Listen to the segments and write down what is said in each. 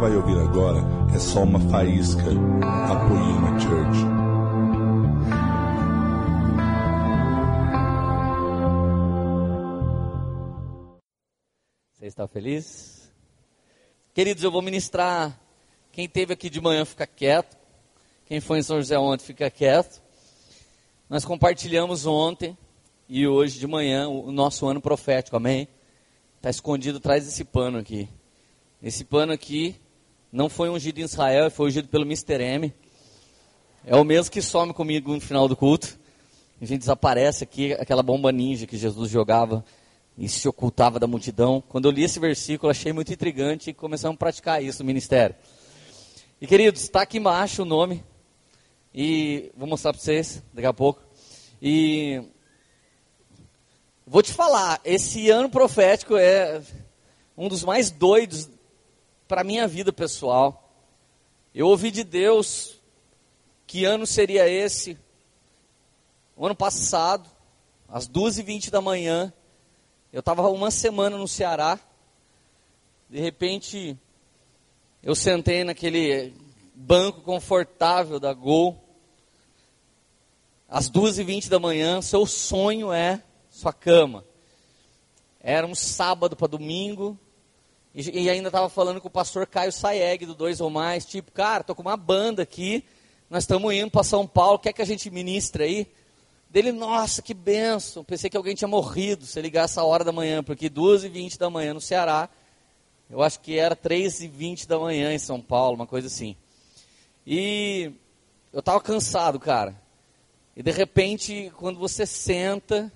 vai ouvir agora é só uma faísca da Poema Church. Você está feliz? Queridos, eu vou ministrar. Quem teve aqui de manhã fica quieto. Quem foi em São José ontem fica quieto. Nós compartilhamos ontem e hoje de manhã o nosso ano profético, amém? Está escondido atrás desse pano aqui. Esse pano aqui não foi ungido em Israel, foi ungido pelo Mr. M. É o mesmo que some comigo no final do culto. A gente desaparece aqui, aquela bomba ninja que Jesus jogava e se ocultava da multidão. Quando eu li esse versículo, achei muito intrigante e começamos a praticar isso no ministério. E queridos, está aqui embaixo o nome. E vou mostrar para vocês daqui a pouco. E vou te falar, esse ano profético é um dos mais doidos para a minha vida pessoal. Eu ouvi de Deus que ano seria esse. O ano passado, às 2h20 da manhã, eu estava uma semana no Ceará. De repente, eu sentei naquele banco confortável da Gol. Às 2h20 da manhã, seu sonho é sua cama. Era um sábado para domingo, e, e ainda estava falando com o pastor Caio Saeg, do Dois ou Mais, tipo, cara, tô com uma banda aqui, nós estamos indo para São Paulo, quer que a gente ministre aí? Dele, nossa, que benção, pensei que alguém tinha morrido, se ligar essa hora da manhã, porque 2 e 20 da manhã no Ceará, eu acho que era 3 e 20 da manhã em São Paulo, uma coisa assim. E eu estava cansado, cara. E de repente, quando você senta,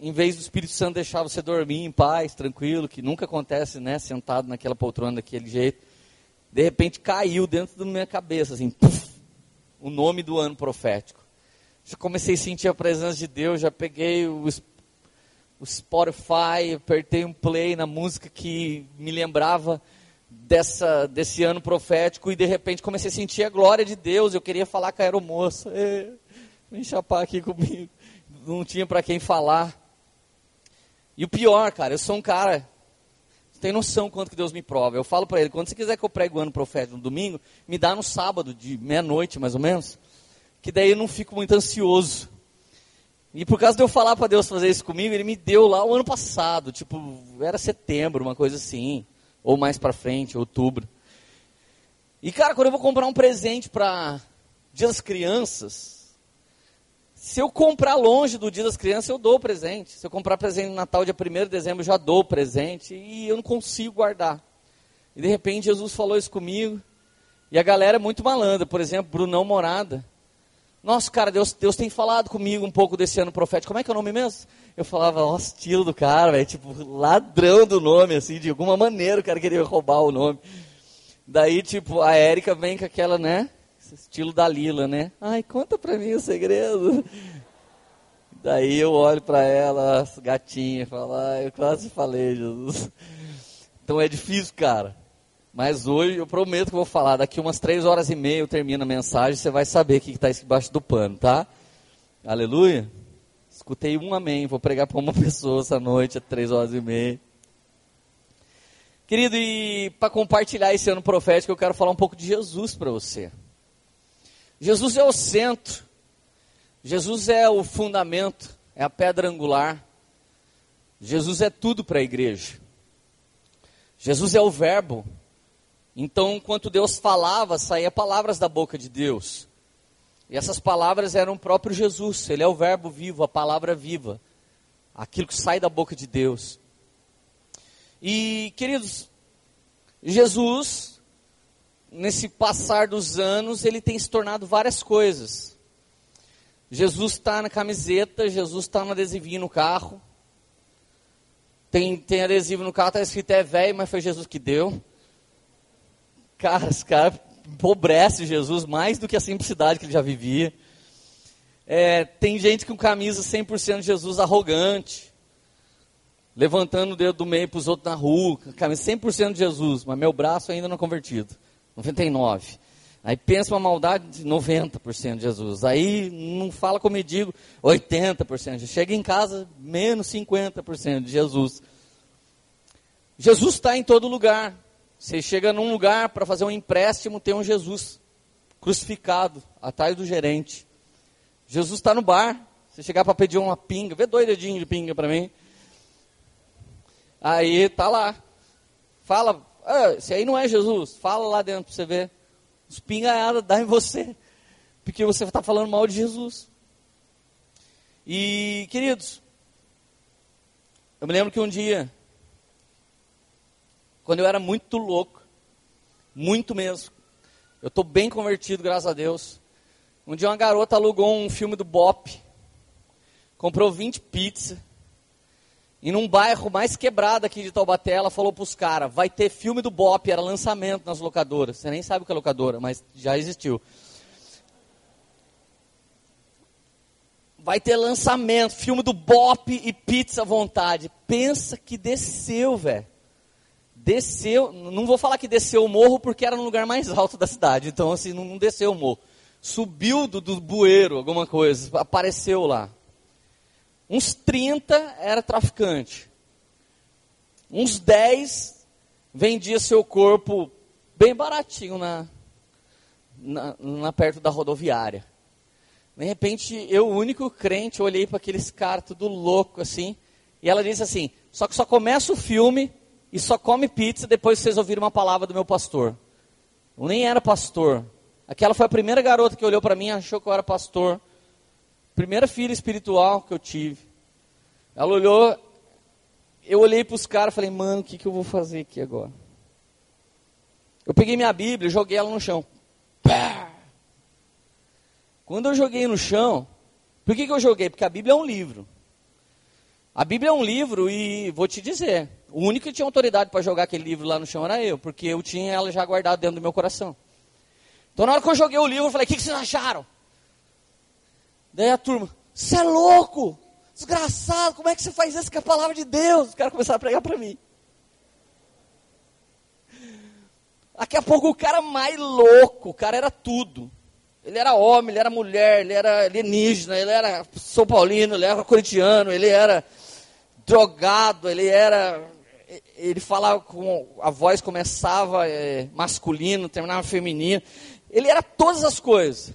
em vez do Espírito Santo deixar você dormir em paz, tranquilo, que nunca acontece, né, sentado naquela poltrona daquele jeito, de repente caiu dentro da minha cabeça, assim, puff, o nome do ano profético. Já comecei a sentir a presença de Deus, já peguei o, o Spotify, apertei um play na música que me lembrava dessa, desse ano profético e de repente comecei a sentir a glória de Deus. Eu queria falar com a aeromoça, vem chapar aqui comigo não tinha para quem falar. E o pior, cara, eu sou um cara, tem noção quanto que Deus me prova. Eu falo para ele, quando você quiser que eu pregue o ano profético no domingo, me dá no sábado, de meia-noite mais ou menos, que daí eu não fico muito ansioso. E por causa de eu falar para Deus fazer isso comigo, ele me deu lá o ano passado, tipo, era setembro, uma coisa assim, ou mais para frente, outubro. E cara, quando eu vou comprar um presente para Dia das Crianças, se eu comprar longe do dia das crianças, eu dou presente. Se eu comprar presente no Natal, dia 1 de dezembro, eu já dou presente. E eu não consigo guardar. E de repente Jesus falou isso comigo. E a galera é muito malandra. Por exemplo, Brunão Morada. Nossa, cara, Deus, Deus tem falado comigo um pouco desse ano profético. Como é que é o nome mesmo? Eu falava, ó, estilo do cara, velho. Tipo, ladrão do nome, assim. De alguma maneira o cara queria roubar o nome. Daí, tipo, a Érica vem com aquela, né? Estilo da Lila, né? Ai, conta pra mim o segredo. Daí eu olho para ela, gatinha, e falo, ai, eu quase falei, Jesus. Então é difícil, cara. Mas hoje eu prometo que vou falar. Daqui umas três horas e meia eu termino a mensagem, você vai saber o que está embaixo do pano, tá? Aleluia. Escutei um amém. Vou pregar para uma pessoa essa noite, às três horas e meia. Querido, e para compartilhar esse ano profético, eu quero falar um pouco de Jesus para você. Jesus é o centro, Jesus é o fundamento, é a pedra angular. Jesus é tudo para a igreja. Jesus é o Verbo. Então, enquanto Deus falava, saía palavras da boca de Deus. E essas palavras eram o próprio Jesus. Ele é o Verbo vivo, a palavra viva. Aquilo que sai da boca de Deus. E, queridos, Jesus nesse passar dos anos, ele tem se tornado várias coisas. Jesus está na camiseta, Jesus está no adesivinho no carro. Tem, tem adesivo no carro, está escrito é velho, mas foi Jesus que deu. Cara, esse cara empobrece Jesus mais do que a simplicidade que ele já vivia. É, tem gente com camisa 100% de Jesus arrogante, levantando o dedo do meio para os outros na rua, camisa 100% de Jesus, mas meu braço ainda não é convertido. 99. Aí pensa uma maldade de 90% de Jesus. Aí não fala como eu digo, 80%. Chega em casa, menos 50% de Jesus. Jesus está em todo lugar. Você chega num lugar para fazer um empréstimo, tem um Jesus crucificado atrás do gerente. Jesus está no bar. Você chegar para pedir uma pinga, vê dois dedinhos de pinga para mim. Aí tá lá. Fala, ah, se aí não é Jesus, fala lá dentro para você ver. Os pingaiadas dá em você. Porque você está falando mal de Jesus. E, queridos, eu me lembro que um dia, quando eu era muito louco, muito mesmo, eu estou bem convertido, graças a Deus. Um dia uma garota alugou um filme do Bop, comprou 20 pizzas, e num bairro mais quebrado aqui de Taubaté, ela falou para os caras, vai ter filme do Bop, era lançamento nas locadoras. Você nem sabe o que é locadora, mas já existiu. Vai ter lançamento, filme do Bop e pizza à vontade. Pensa que desceu, velho desceu, não vou falar que desceu o morro porque era no lugar mais alto da cidade, então assim, não, desceu o morro. Subiu do, do bueiro, alguma coisa, apareceu lá. Uns 30 era traficante. Uns 10 vendia seu corpo bem baratinho na, na, na perto da rodoviária. De repente, eu, único crente, olhei para aqueles caras tudo louco assim, e ela disse assim: só que só começa o filme e só come pizza depois vocês ouviram uma palavra do meu pastor. Eu nem era pastor. Aquela foi a primeira garota que olhou para mim achou que eu era pastor. Primeira filha espiritual que eu tive. Ela olhou, eu olhei para os caras e falei, mano, o que, que eu vou fazer aqui agora? Eu peguei minha Bíblia joguei ela no chão. Pá! Quando eu joguei no chão, por que, que eu joguei? Porque a Bíblia é um livro. A Bíblia é um livro e vou te dizer, o único que tinha autoridade para jogar aquele livro lá no chão era eu, porque eu tinha ela já guardada dentro do meu coração. Então na hora que eu joguei o livro, eu falei, o que, que vocês acharam? Daí a turma, você é louco, desgraçado, como é que você faz isso com a palavra de Deus? Os caras começaram a pregar para mim. Daqui a pouco o cara mais louco, o cara era tudo. Ele era homem, ele era mulher, ele era alienígena, ele era São Paulino, ele era corintiano, ele era drogado, ele era. Ele falava com. A voz começava é, masculino, terminava feminino. Ele era todas as coisas.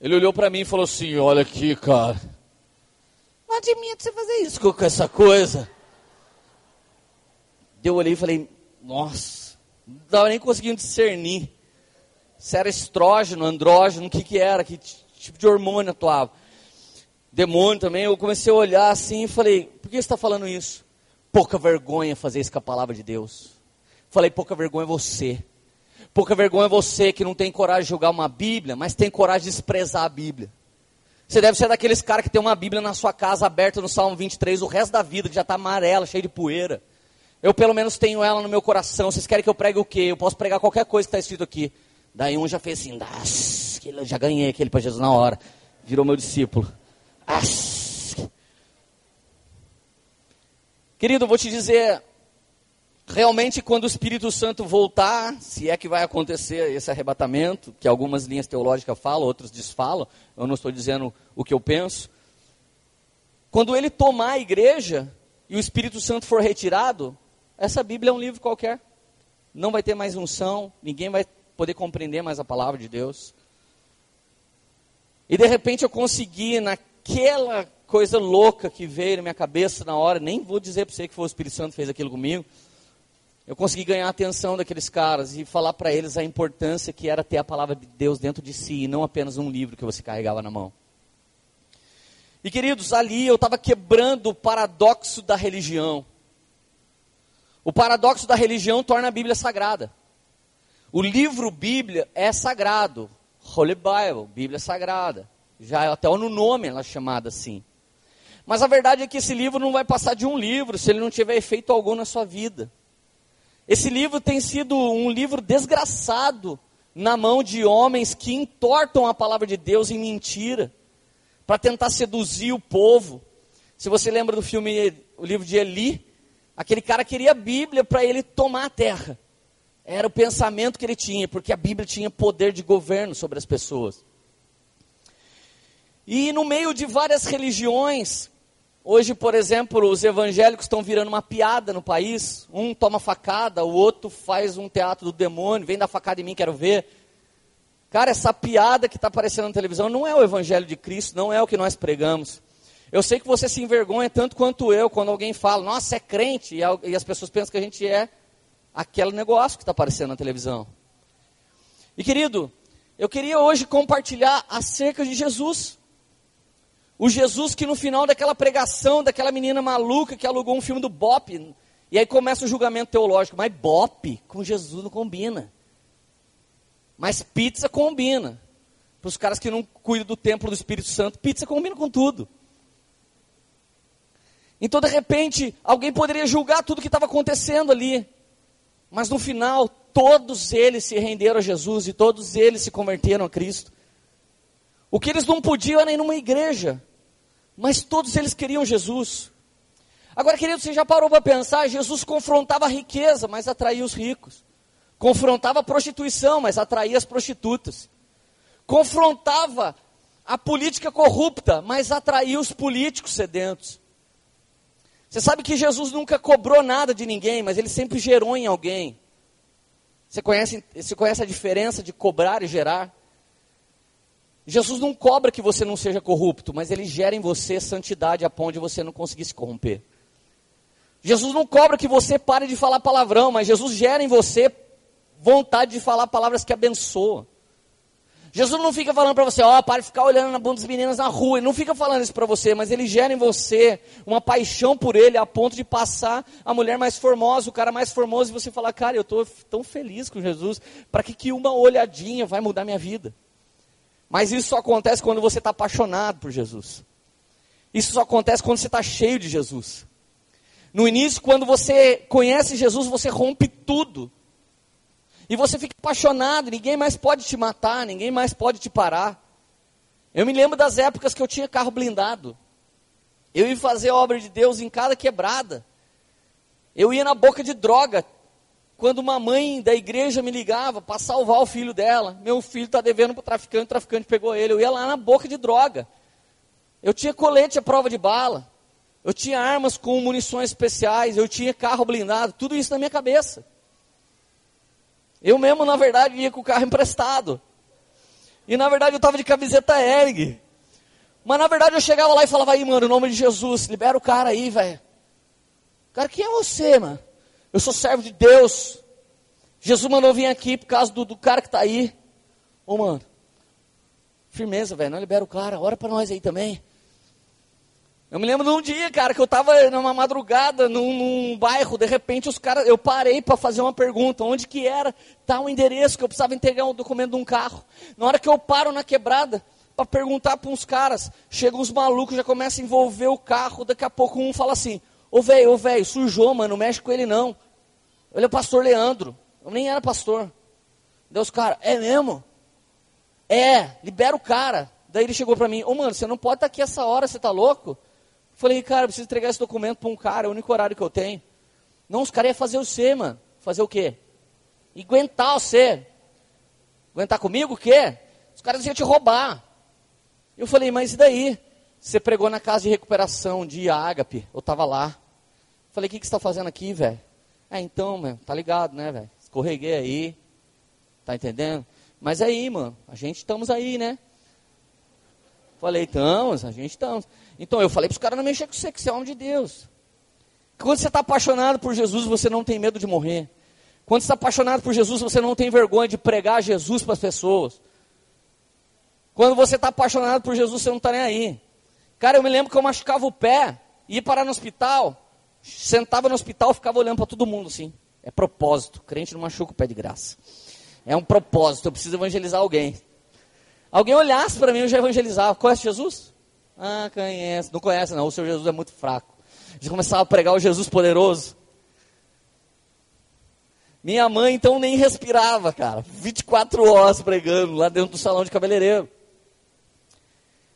Ele olhou para mim e falou assim: Olha aqui, cara. Não admito você fazer isso com essa coisa. Eu olhei e falei: Nossa, não estava nem conseguindo discernir se era estrógeno, andrógeno, o que, que era, que tipo de hormônio atuava demônio também, eu comecei a olhar assim e falei, por que você está falando isso? Pouca vergonha fazer isso com a palavra de Deus. Falei, pouca vergonha é você. Pouca vergonha é você que não tem coragem de jogar uma Bíblia, mas tem coragem de desprezar a Bíblia. Você deve ser daqueles caras que tem uma Bíblia na sua casa aberta no Salmo 23 o resto da vida, que já está amarela, cheia de poeira. Eu pelo menos tenho ela no meu coração. Vocês querem que eu pregue o quê? Eu posso pregar qualquer coisa que está escrito aqui. Daí um já fez assim, já ganhei aquele para Jesus na hora. Virou meu discípulo. Querido, vou te dizer, realmente quando o Espírito Santo voltar, se é que vai acontecer esse arrebatamento, que algumas linhas teológicas falam, outras desfalam, eu não estou dizendo o que eu penso. Quando ele tomar a igreja e o Espírito Santo for retirado, essa Bíblia é um livro qualquer. Não vai ter mais unção, ninguém vai poder compreender mais a palavra de Deus. E de repente eu consegui, na aquela coisa louca que veio na minha cabeça na hora, nem vou dizer para você que foi o Espírito Santo que fez aquilo comigo. Eu consegui ganhar a atenção daqueles caras e falar para eles a importância que era ter a palavra de Deus dentro de si e não apenas um livro que você carregava na mão. E queridos, ali eu estava quebrando o paradoxo da religião. O paradoxo da religião torna a Bíblia sagrada. O livro Bíblia é sagrado. Holy Bible, Bíblia sagrada. Já até no nome ela é chamada assim. Mas a verdade é que esse livro não vai passar de um livro se ele não tiver efeito algum na sua vida. Esse livro tem sido um livro desgraçado na mão de homens que entortam a palavra de Deus em mentira, para tentar seduzir o povo. Se você lembra do filme, o livro de Eli, aquele cara queria a Bíblia para ele tomar a terra. Era o pensamento que ele tinha, porque a Bíblia tinha poder de governo sobre as pessoas. E no meio de várias religiões, Hoje, por exemplo, os evangélicos estão virando uma piada no país. Um toma facada, o outro faz um teatro do demônio, vem dar facada em mim, quero ver. Cara, essa piada que está aparecendo na televisão não é o evangelho de Cristo, não é o que nós pregamos. Eu sei que você se envergonha tanto quanto eu quando alguém fala, nossa, é crente, e as pessoas pensam que a gente é aquele negócio que está aparecendo na televisão. E querido, eu queria hoje compartilhar acerca de Jesus. O Jesus que no final daquela pregação, daquela menina maluca que alugou um filme do Bop, e aí começa o julgamento teológico, mas Bop com Jesus não combina. Mas pizza combina. Para os caras que não cuidam do templo do Espírito Santo, pizza combina com tudo. Então, de repente, alguém poderia julgar tudo que estava acontecendo ali. Mas no final, todos eles se renderam a Jesus e todos eles se converteram a Cristo. O que eles não podiam era ir numa igreja, mas todos eles queriam Jesus. Agora, querido, você já parou para pensar? Jesus confrontava a riqueza, mas atraía os ricos. Confrontava a prostituição, mas atraía as prostitutas. Confrontava a política corrupta, mas atraía os políticos sedentos. Você sabe que Jesus nunca cobrou nada de ninguém, mas ele sempre gerou em alguém. Você conhece, você conhece a diferença de cobrar e gerar? Jesus não cobra que você não seja corrupto, mas ele gera em você santidade a ponto de você não conseguir se corromper. Jesus não cobra que você pare de falar palavrão, mas Jesus gera em você vontade de falar palavras que abençoam. Jesus não fica falando para você, ó, oh, para de ficar olhando na bunda das meninas na rua. Ele não fica falando isso para você, mas ele gera em você uma paixão por ele a ponto de passar a mulher mais formosa, o cara mais formoso, e você falar, cara, eu estou tão feliz com Jesus, para que, que uma olhadinha vai mudar minha vida? Mas isso só acontece quando você está apaixonado por Jesus. Isso só acontece quando você está cheio de Jesus. No início, quando você conhece Jesus, você rompe tudo. E você fica apaixonado, ninguém mais pode te matar, ninguém mais pode te parar. Eu me lembro das épocas que eu tinha carro blindado. Eu ia fazer obra de Deus em cada quebrada. Eu ia na boca de droga. Quando uma mãe da igreja me ligava para salvar o filho dela, meu filho está devendo para o traficante, o traficante pegou ele. Eu ia lá na boca de droga. Eu tinha colete à prova de bala. Eu tinha armas com munições especiais. Eu tinha carro blindado. Tudo isso na minha cabeça. Eu mesmo, na verdade, ia com o carro emprestado. E na verdade eu estava de camiseta erg. Mas na verdade eu chegava lá e falava aí, mano, em nome de Jesus, libera o cara aí, velho. Cara, quem é você, mano? Eu sou servo de Deus. Jesus mandou vir aqui por causa do, do cara que está aí. Ô, mano, firmeza, velho, não libera o cara, ora para nós aí também. Eu me lembro de um dia, cara, que eu estava numa madrugada num, num, bairro, de repente os caras, eu parei para fazer uma pergunta, onde que era tal endereço que eu precisava entregar um documento de um carro. Na hora que eu paro na quebrada para perguntar para uns caras, chegam uns malucos, já começa a envolver o carro, daqui a pouco um fala assim: "Ô velho, ô velho, sujou, mano, não mexe com ele não". Ele é o pastor Leandro. Eu nem era pastor. Deus, cara, é mesmo? É, libera o cara. Daí ele chegou para mim: "Ô mano, você não pode estar tá aqui essa hora, você tá louco?" Falei, cara, eu preciso entregar esse documento para um cara, é o único horário que eu tenho. Não, os caras iam fazer você, mano. Fazer o quê? Aguentar você. Aguentar comigo o quê? Os caras iam te roubar. Eu falei, mas e daí? Você pregou na casa de recuperação de Ágape, eu estava lá. Falei, o que, que você está fazendo aqui, velho? É, então, mano, tá ligado, né, velho? Escorreguei aí. Tá entendendo? Mas aí, mano, a gente estamos aí, né? Falei, estamos, a gente estamos. Então eu falei para os caras não mexer com você, que você é homem de Deus. Quando você está apaixonado por Jesus, você não tem medo de morrer. Quando você está apaixonado por Jesus, você não tem vergonha de pregar Jesus para as pessoas. Quando você está apaixonado por Jesus, você não está nem aí. Cara, eu me lembro que eu machucava o pé, ia parar no hospital, sentava no hospital, ficava olhando para todo mundo assim. É propósito. Crente não machuca o pé de graça. É um propósito. Eu preciso evangelizar alguém. Alguém olhasse para mim, eu já evangelizava. Conhece Jesus? Ah, conhece. Não conhece, não. O seu Jesus é muito fraco. Já começava a pregar o Jesus poderoso. Minha mãe, então, nem respirava, cara. 24 horas pregando lá dentro do salão de cabeleireiro.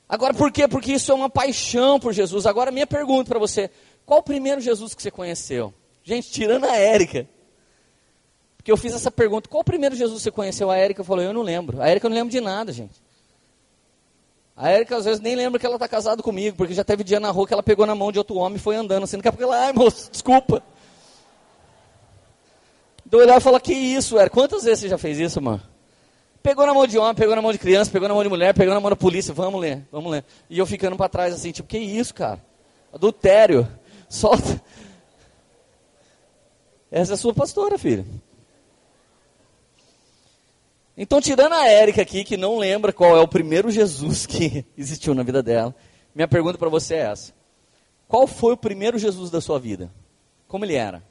Agora, por quê? Porque isso é uma paixão por Jesus. Agora, minha pergunta para você: qual o primeiro Jesus que você conheceu? Gente, tirando a Érica. Porque eu fiz essa pergunta: qual o primeiro Jesus que você conheceu? A Érica falou: eu não lembro. A Érica não lembra de nada, gente. A Érica às vezes nem lembra que ela está casada comigo, porque já teve dia na rua que ela pegou na mão de outro homem e foi andando assim, daqui a pouco ela, ai moço, desculpa. Então olhar e falar, que isso, Érica? Quantas vezes você já fez isso, mano? Pegou na mão de homem, pegou na mão de criança, pegou na mão de mulher, pegou na mão da polícia, vamos ler, vamos ler. E eu ficando para trás assim, tipo, que isso, cara? Adultério. Solta. Essa é a sua pastora, filho. Então, tirando a Érica aqui, que não lembra qual é o primeiro Jesus que existiu na vida dela, minha pergunta para você é essa: Qual foi o primeiro Jesus da sua vida? Como ele era?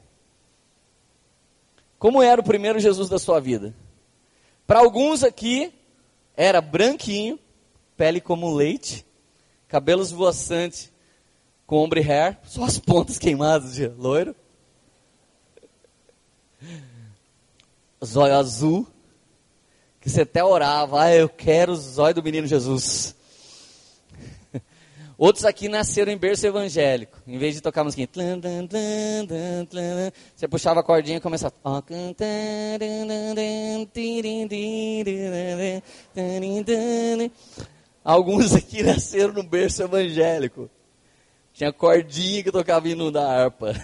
Como era o primeiro Jesus da sua vida? Para alguns aqui, era branquinho, pele como leite, cabelos voaçantes com ombre hair, só as pontas queimadas de loiro. Zóio azul, que você até orava, ah, eu quero o zóio do menino Jesus. Outros aqui nasceram em berço evangélico. Em vez de tocar musiquinha, você puxava a cordinha e começava. Alguns aqui nasceram no berço evangélico. Tinha cordinha que tocava hino da harpa.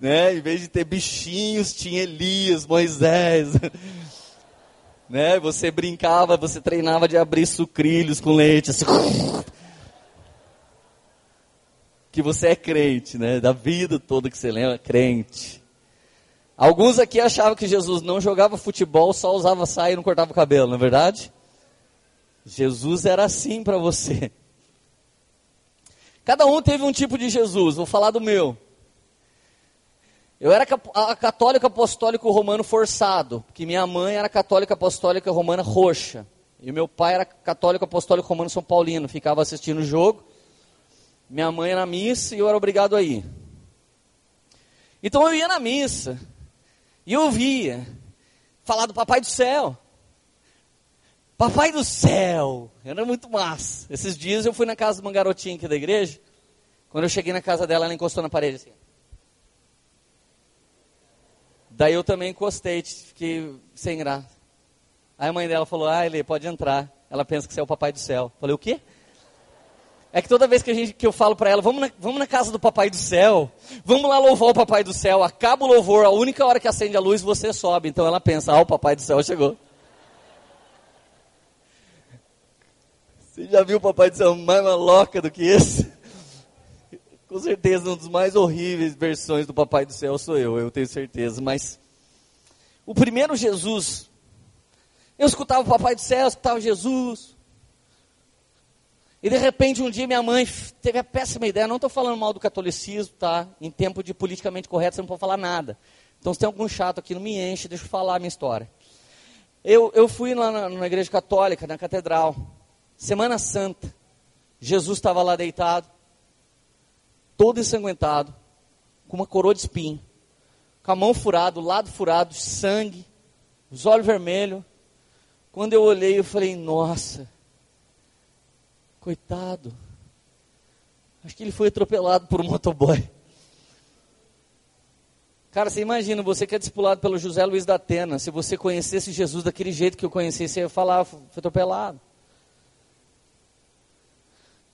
né? Em vez de ter bichinhos, tinha Elias, Moisés. né? Você brincava, você treinava de abrir sucrilhos com leite. Assim. que você é crente, né? Da vida toda que você lembra, crente. Alguns aqui achavam que Jesus não jogava futebol, só usava saia e não cortava o cabelo, não é verdade? Jesus era assim para você. Cada um teve um tipo de Jesus, vou falar do meu. Eu era católico apostólico romano forçado, porque minha mãe era católica apostólica romana roxa. E meu pai era católico apostólico romano São Paulino, ficava assistindo o jogo. Minha mãe na missa e eu era obrigado a ir. Então eu ia na missa e eu ouvia falar do Papai do Céu. Papai do céu! Era muito massa. Esses dias eu fui na casa de uma garotinha aqui da igreja. Quando eu cheguei na casa dela, ela encostou na parede assim. Daí eu também encostei, fiquei sem graça. Aí a mãe dela falou: Ah, ele pode entrar. Ela pensa que você é o papai do céu. Falei: O quê? É que toda vez que, a gente, que eu falo para ela, vamos na, vamos na casa do papai do céu, vamos lá louvar o papai do céu, acaba o louvor, a única hora que acende a luz você sobe. Então ela pensa: Ah, o papai do céu chegou. Você já viu o Papai do Céu mais maloca do que esse? Com certeza, um dos mais horríveis versões do Papai do Céu sou eu, eu tenho certeza. Mas o primeiro Jesus, eu escutava o Papai do Céu, eu escutava Jesus. E de repente um dia minha mãe teve a péssima ideia, não estou falando mal do catolicismo, tá? Em tempo de politicamente correto você não pode falar nada. Então se tem algum chato aqui, não me enche, deixa eu falar a minha história. Eu, eu fui lá na, na igreja católica, na catedral. Semana Santa, Jesus estava lá deitado, todo ensanguentado, com uma coroa de espinho, com a mão furada, o lado furado, sangue, os olhos vermelhos. Quando eu olhei, eu falei: Nossa, coitado. Acho que ele foi atropelado por um motoboy. Cara, você imagina, você que é discipulado pelo José Luiz da Atena, se você conhecesse Jesus daquele jeito que eu conheci, você ia falar, foi atropelado.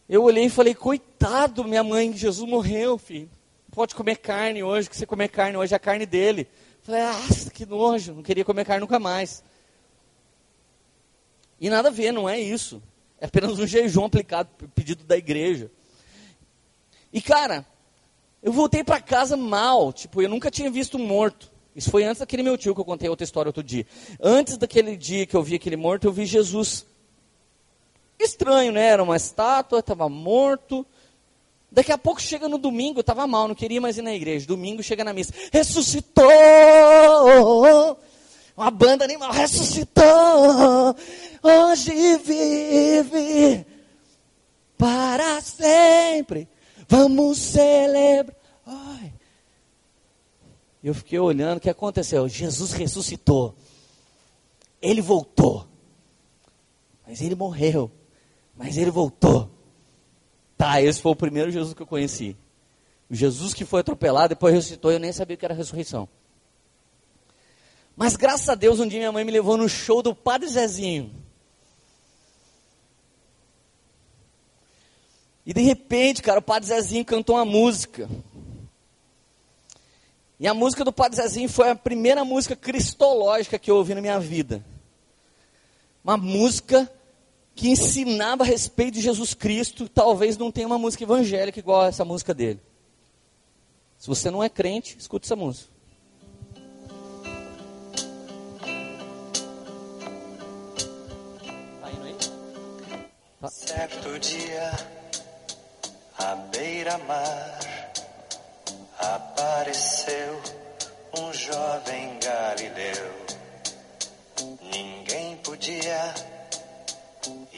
Eu olhei e falei, coitado, minha mãe, Jesus morreu, filho. Pode comer carne hoje, que você comer carne hoje é a carne dele. Falei, ah, que nojo, não queria comer carne nunca mais. E nada a ver, não é isso. É apenas um jejum aplicado, pedido da igreja. E cara, eu voltei para casa mal, tipo, eu nunca tinha visto um morto. Isso foi antes daquele meu tio que eu contei outra história outro dia. Antes daquele dia que eu vi aquele morto, eu vi Jesus Estranho, né? Era uma estátua, estava morto. Daqui a pouco chega no domingo, estava mal, não queria mais ir na igreja. Domingo chega na missa, ressuscitou! Uma banda animal, ressuscitou! Hoje vive para sempre. Vamos celebrar. Ai. Eu fiquei olhando, o que aconteceu? Jesus ressuscitou. Ele voltou. Mas ele morreu. Mas ele voltou. Tá, esse foi o primeiro Jesus que eu conheci. O Jesus que foi atropelado, depois ressuscitou, eu nem sabia o que era ressurreição. Mas graças a Deus, um dia minha mãe me levou no show do Padre Zezinho. E de repente, cara, o Padre Zezinho cantou uma música. E a música do Padre Zezinho foi a primeira música cristológica que eu ouvi na minha vida. Uma música que ensinava a respeito de Jesus Cristo. Talvez não tenha uma música evangélica igual essa música dele. Se você não é crente, escute essa música. Tá indo aí? Tá. Certo dia, à beira-mar, apareceu um jovem galileu. Ninguém podia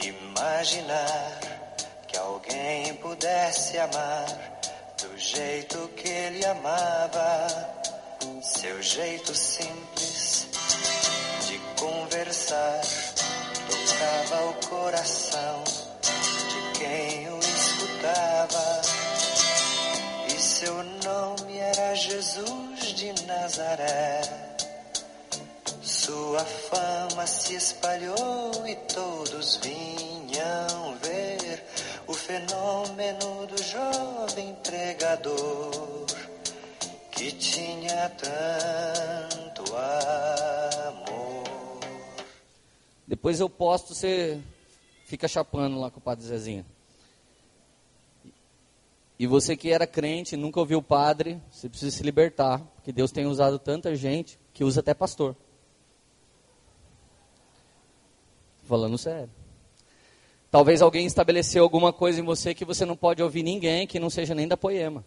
imaginar que alguém pudesse amar do jeito que ele amava, seu jeito simples de conversar tocava o coração de quem o escutava. E seu nome era Jesus de Nazaré. Sua fama se espalhou e todos vinham ver o fenômeno do jovem pregador que tinha tanto amor. Depois eu posto, você fica chapando lá com o Padre Zezinho. E você que era crente, nunca ouviu o padre, você precisa se libertar, porque Deus tem usado tanta gente que usa até pastor. Falando sério. Talvez alguém estabeleceu alguma coisa em você que você não pode ouvir ninguém, que não seja nem da poema.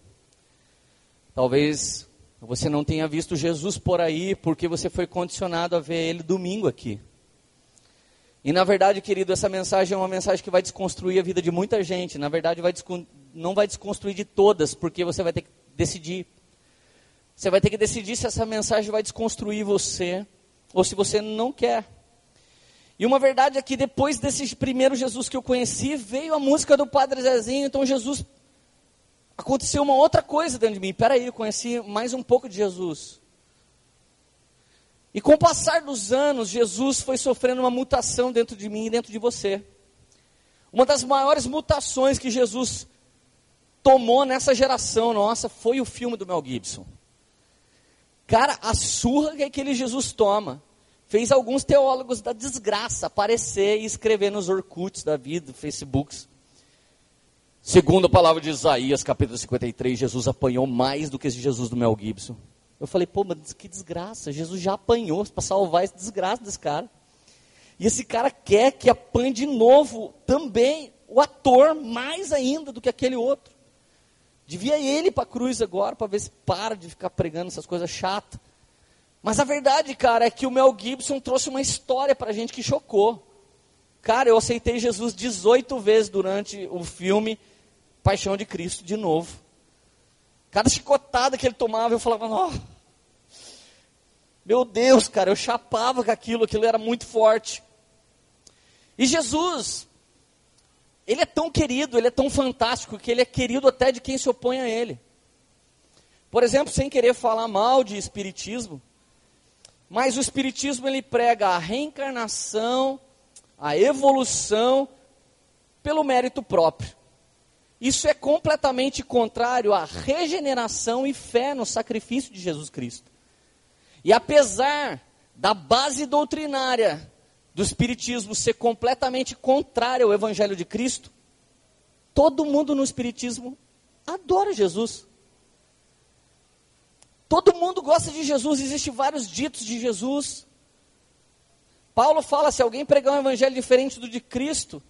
Talvez você não tenha visto Jesus por aí porque você foi condicionado a ver ele domingo aqui. E na verdade, querido, essa mensagem é uma mensagem que vai desconstruir a vida de muita gente. Na verdade, vai não vai desconstruir de todas, porque você vai ter que decidir. Você vai ter que decidir se essa mensagem vai desconstruir você ou se você não quer. E uma verdade é que depois desse primeiro Jesus que eu conheci, veio a música do Padre Zezinho. Então Jesus aconteceu uma outra coisa dentro de mim. Peraí, eu conheci mais um pouco de Jesus. E com o passar dos anos, Jesus foi sofrendo uma mutação dentro de mim e dentro de você. Uma das maiores mutações que Jesus tomou nessa geração nossa foi o filme do Mel Gibson. Cara, a surra que aquele Jesus toma fez alguns teólogos da desgraça aparecer e escrever nos Orkuts da vida, Facebooks. Segundo a palavra de Isaías, capítulo 53, Jesus apanhou mais do que esse Jesus do Mel Gibson. Eu falei, pô, mas que desgraça, Jesus já apanhou para salvar esse desgraça desse cara. E esse cara quer que apanhe de novo também o ator, mais ainda do que aquele outro. Devia ele para a cruz agora, para ver se para de ficar pregando essas coisas chatas. Mas a verdade, cara, é que o Mel Gibson trouxe uma história para a gente que chocou. Cara, eu aceitei Jesus 18 vezes durante o filme Paixão de Cristo de novo. Cada chicotada que ele tomava, eu falava, oh, meu Deus, cara, eu chapava com aquilo, aquilo era muito forte. E Jesus, ele é tão querido, ele é tão fantástico, que ele é querido até de quem se opõe a ele. Por exemplo, sem querer falar mal de espiritismo, mas o Espiritismo ele prega a reencarnação, a evolução pelo mérito próprio. Isso é completamente contrário à regeneração e fé no sacrifício de Jesus Cristo. E apesar da base doutrinária do Espiritismo ser completamente contrária ao Evangelho de Cristo, todo mundo no Espiritismo adora Jesus. Todo mundo gosta de Jesus, existem vários ditos de Jesus. Paulo fala: se alguém pregar um evangelho diferente do de Cristo,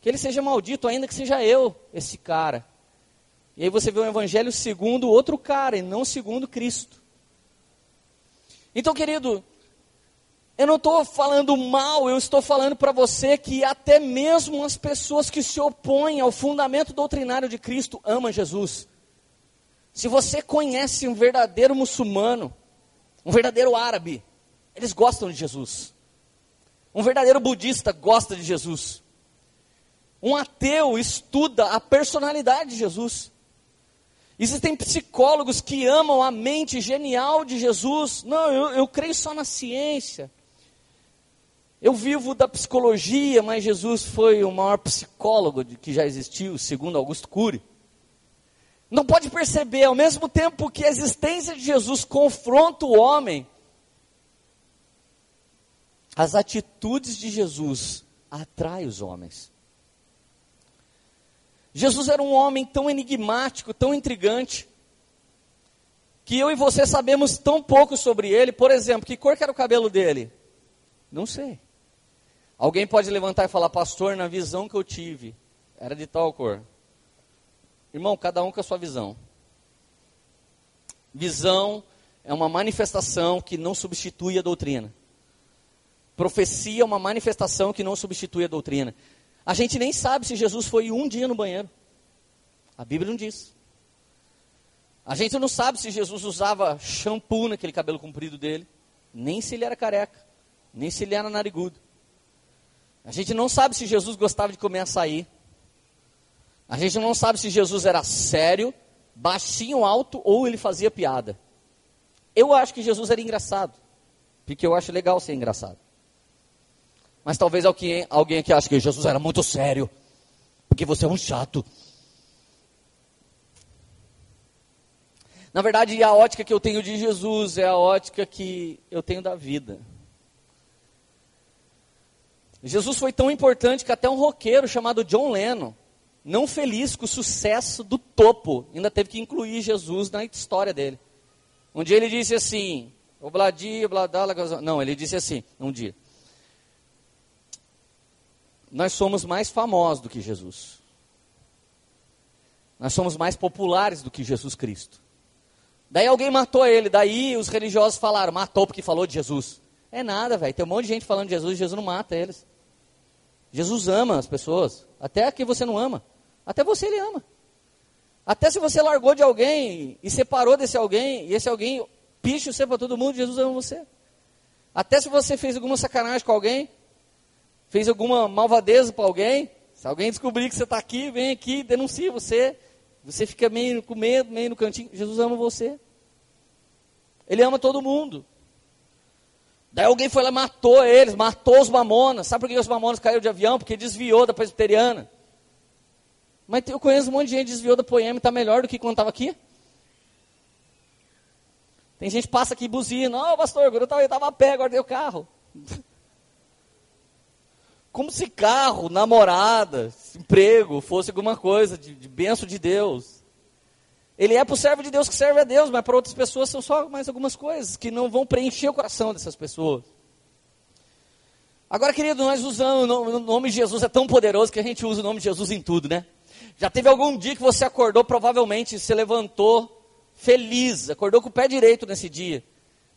que ele seja maldito, ainda que seja eu, esse cara. E aí você vê um evangelho segundo outro cara, e não segundo Cristo. Então, querido, eu não estou falando mal, eu estou falando para você que até mesmo as pessoas que se opõem ao fundamento doutrinário de Cristo amam Jesus. Se você conhece um verdadeiro muçulmano, um verdadeiro árabe, eles gostam de Jesus. Um verdadeiro budista gosta de Jesus. Um ateu estuda a personalidade de Jesus. Existem psicólogos que amam a mente genial de Jesus. Não, eu, eu creio só na ciência. Eu vivo da psicologia, mas Jesus foi o maior psicólogo que já existiu, segundo Augusto Cury. Não pode perceber, ao mesmo tempo que a existência de Jesus confronta o homem, as atitudes de Jesus atraem os homens. Jesus era um homem tão enigmático, tão intrigante, que eu e você sabemos tão pouco sobre ele. Por exemplo, que cor que era o cabelo dele? Não sei. Alguém pode levantar e falar, pastor, na visão que eu tive, era de tal cor. Irmão, cada um com a sua visão. Visão é uma manifestação que não substitui a doutrina. Profecia é uma manifestação que não substitui a doutrina. A gente nem sabe se Jesus foi um dia no banheiro. A Bíblia não diz. A gente não sabe se Jesus usava shampoo naquele cabelo comprido dele, nem se ele era careca, nem se ele era narigudo. A gente não sabe se Jesus gostava de comer açaí. A gente não sabe se Jesus era sério, baixinho, alto ou ele fazia piada. Eu acho que Jesus era engraçado, porque eu acho legal ser engraçado. Mas talvez alguém, alguém aqui ache que Jesus era muito sério, porque você é um chato. Na verdade, a ótica que eu tenho de Jesus é a ótica que eu tenho da vida. Jesus foi tão importante que até um roqueiro chamado John Lennon, não feliz com o sucesso do topo, ainda teve que incluir Jesus na história dele. Um dia ele disse assim, Obladi, Obladala, não, ele disse assim, um dia. Nós somos mais famosos do que Jesus. Nós somos mais populares do que Jesus Cristo. Daí alguém matou ele, daí os religiosos falaram, matou porque falou de Jesus. É nada, velho. Tem um monte de gente falando de Jesus Jesus não mata eles. Jesus ama as pessoas, até que você não ama. Até você ele ama. Até se você largou de alguém e separou desse alguém, e esse alguém picha você para todo mundo, Jesus ama você. Até se você fez alguma sacanagem com alguém, fez alguma malvadeza para alguém, se alguém descobrir que você está aqui, vem aqui, denuncia você. Você fica meio com medo, meio no cantinho. Jesus ama você. Ele ama todo mundo. Daí alguém foi lá e matou eles, matou os mamonas. Sabe por que os mamonas caíram de avião? Porque desviou da presbiteriana. Mas eu conheço um monte de gente que desviou da poema e está melhor do que quando estava aqui. Tem gente que passa aqui buzina. Ó, oh, pastor, eu estava a pé, agora dei o carro. Como se carro, namorada, emprego fosse alguma coisa de, de benção de Deus. Ele é para o servo de Deus que serve a Deus, mas para outras pessoas são só mais algumas coisas que não vão preencher o coração dessas pessoas. Agora, querido, nós usamos o nome de Jesus, é tão poderoso que a gente usa o nome de Jesus em tudo, né? Já teve algum dia que você acordou, provavelmente, se levantou feliz, acordou com o pé direito nesse dia.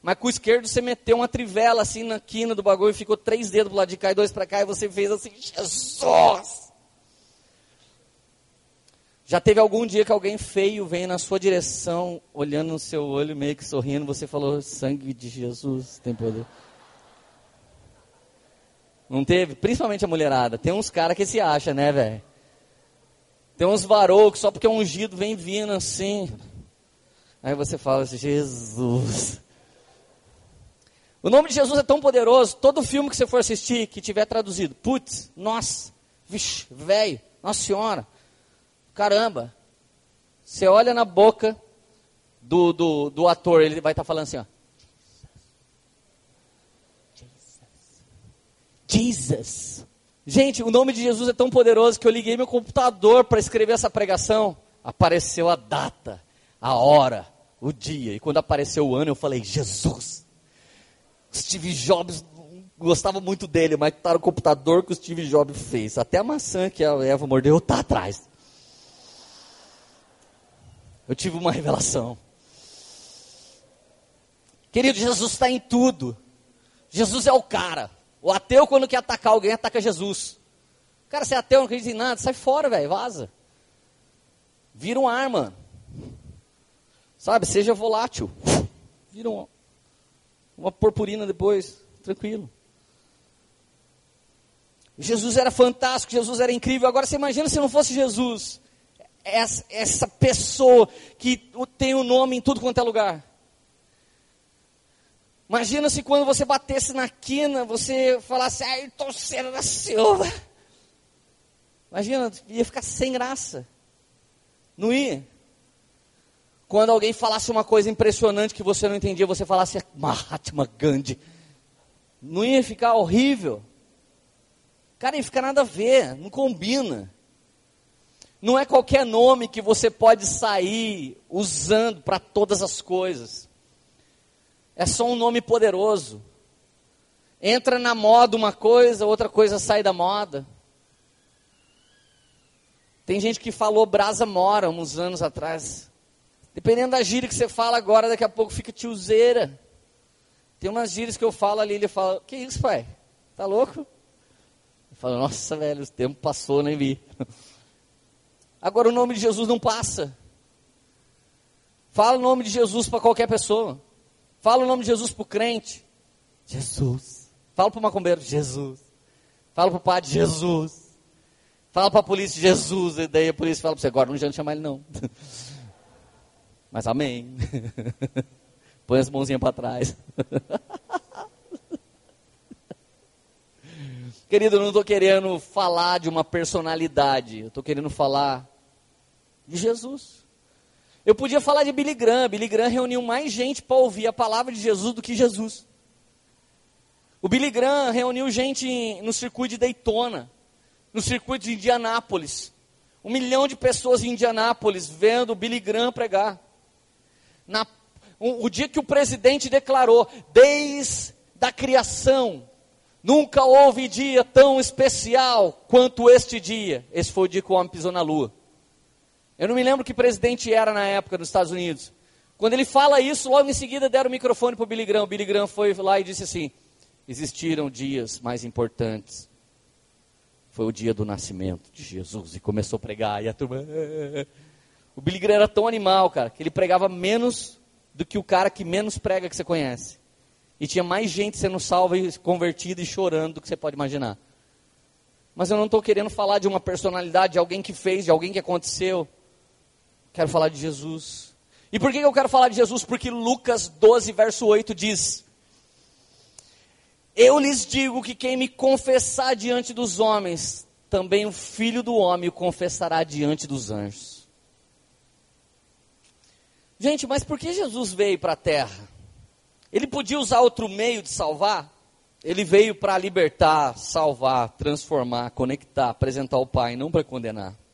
Mas com o esquerdo você meteu uma trivela assim na quina do bagulho e ficou três dedos pro lado de cá e dois para cá e você fez assim, Jesus! Já teve algum dia que alguém feio veio na sua direção, olhando no seu olho, meio que sorrindo, você falou, sangue de Jesus tem poder. Não teve? Principalmente a mulherada. Tem uns caras que se acha, né, velho? Tem uns varou que só porque é ungido vem vindo assim. Aí você fala assim, Jesus. O nome de Jesus é tão poderoso, todo filme que você for assistir, que tiver traduzido, putz, nossa, vixe, velho, nossa senhora, Caramba, você olha na boca do, do, do ator, ele vai estar tá falando assim, ó. Jesus. Gente, o nome de Jesus é tão poderoso que eu liguei meu computador para escrever essa pregação. Apareceu a data, a hora, o dia. E quando apareceu o ano, eu falei, Jesus. Steve Jobs gostava muito dele, mas tá no computador que o Steve Jobs fez. Até a maçã que a Eva mordeu tá atrás. Eu tive uma revelação. Querido, Jesus está em tudo. Jesus é o cara. O ateu, quando quer atacar alguém, ataca Jesus. Cara, você é ateu, não acredita em nada, sai fora, velho, vaza. Vira uma arma. Sabe, seja volátil. Vira uma, uma purpurina depois, tranquilo. Jesus era fantástico, Jesus era incrível. Agora você imagina se não fosse Jesus essa, essa pessoa que tem o um nome em tudo quanto é lugar. Imagina se quando você batesse na quina, você falasse, Ayrton Senna da Silva. Imagina, ia ficar sem graça. Não ia? Quando alguém falasse uma coisa impressionante que você não entendia, você falasse Mahatma Gandhi. Não ia ficar horrível? Cara, ia ficar nada a ver, não combina. Não é qualquer nome que você pode sair usando para todas as coisas. É só um nome poderoso. Entra na moda uma coisa, outra coisa sai da moda. Tem gente que falou brasa mora uns anos atrás. Dependendo da gíria que você fala agora, daqui a pouco fica tiozeira. Tem umas gírias que eu falo ali, ele fala, que isso, pai? Tá louco? Eu falo, nossa, velho, o tempo passou, nem vi. Agora o nome de Jesus não passa. Fala o nome de Jesus para qualquer pessoa. Fala o nome de Jesus para o crente. Jesus. Fala para o macumbeiro, Jesus. Fala para o padre, Jesus. Fala para a polícia, Jesus. E daí a polícia fala para você, agora não adianta chamar ele não. Mas amém. Põe as mãozinhas para trás. Querido, eu não estou querendo falar de uma personalidade. Eu estou querendo falar de Jesus. Eu podia falar de Billy Graham. Billy Graham reuniu mais gente para ouvir a palavra de Jesus do que Jesus. O Billy Graham reuniu gente no circuito de Daytona, no circuito de Indianápolis. Um milhão de pessoas em Indianápolis vendo o Billy Graham pregar. Na, o, o dia que o presidente declarou, desde a criação, nunca houve dia tão especial quanto este dia. Esse foi o dia que o homem pisou na lua. Eu não me lembro que presidente era na época dos Estados Unidos. Quando ele fala isso, logo em seguida deram o microfone para o Billy Graham. O Billy Graham foi lá e disse assim: existiram dias mais importantes. Foi o dia do nascimento de Jesus. E começou a pregar. E a turma. O Billy Graham era tão animal, cara, que ele pregava menos do que o cara que menos prega que você conhece. E tinha mais gente sendo salva e convertida e chorando do que você pode imaginar. Mas eu não estou querendo falar de uma personalidade, de alguém que fez, de alguém que aconteceu. Quero falar de Jesus. E por que eu quero falar de Jesus? Porque Lucas 12, verso 8 diz: Eu lhes digo que quem me confessar diante dos homens, também o filho do homem o confessará diante dos anjos. Gente, mas por que Jesus veio para a terra? Ele podia usar outro meio de salvar? Ele veio para libertar, salvar, transformar, conectar, apresentar o Pai, não para condenar.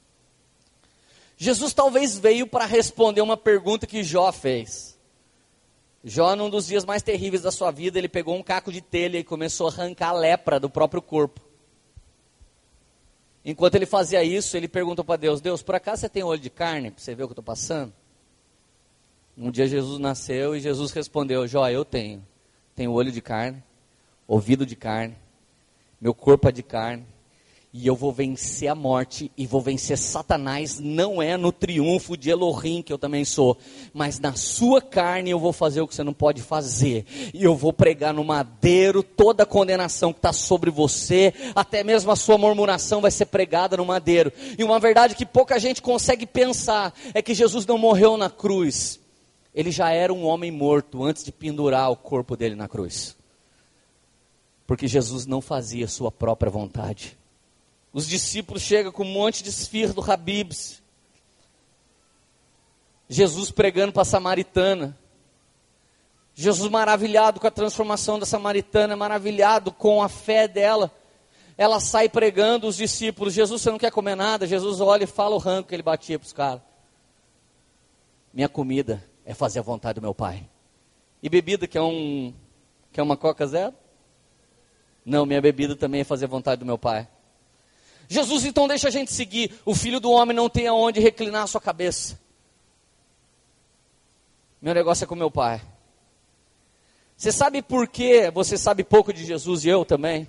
Jesus talvez veio para responder uma pergunta que Jó fez. Jó, num dos dias mais terríveis da sua vida, ele pegou um caco de telha e começou a arrancar a lepra do próprio corpo. Enquanto ele fazia isso, ele perguntou para Deus: Deus, por acaso você tem olho de carne para você ver o que eu estou passando? Um dia Jesus nasceu e Jesus respondeu: Jó, eu tenho. Tenho olho de carne, ouvido de carne, meu corpo é de carne e eu vou vencer a morte e vou vencer Satanás, não é no triunfo de Elohim que eu também sou, mas na sua carne eu vou fazer o que você não pode fazer, e eu vou pregar no madeiro toda a condenação que está sobre você, até mesmo a sua murmuração vai ser pregada no madeiro. E uma verdade que pouca gente consegue pensar é que Jesus não morreu na cruz, ele já era um homem morto antes de pendurar o corpo dele na cruz, porque Jesus não fazia sua própria vontade. Os discípulos chegam com um monte de esfirra do Habibs. Jesus pregando para a samaritana. Jesus maravilhado com a transformação da samaritana, maravilhado com a fé dela. Ela sai pregando os discípulos. Jesus, você não quer comer nada? Jesus olha e fala o ranco que ele batia para os caras. Minha comida é fazer a vontade do meu pai. E bebida, que é um que é uma Coca Zero? Não, minha bebida também é fazer a vontade do meu pai. Jesus então deixa a gente seguir. O filho do homem não tem aonde reclinar a sua cabeça. Meu negócio é com meu pai. Você sabe por que você sabe pouco de Jesus e eu também?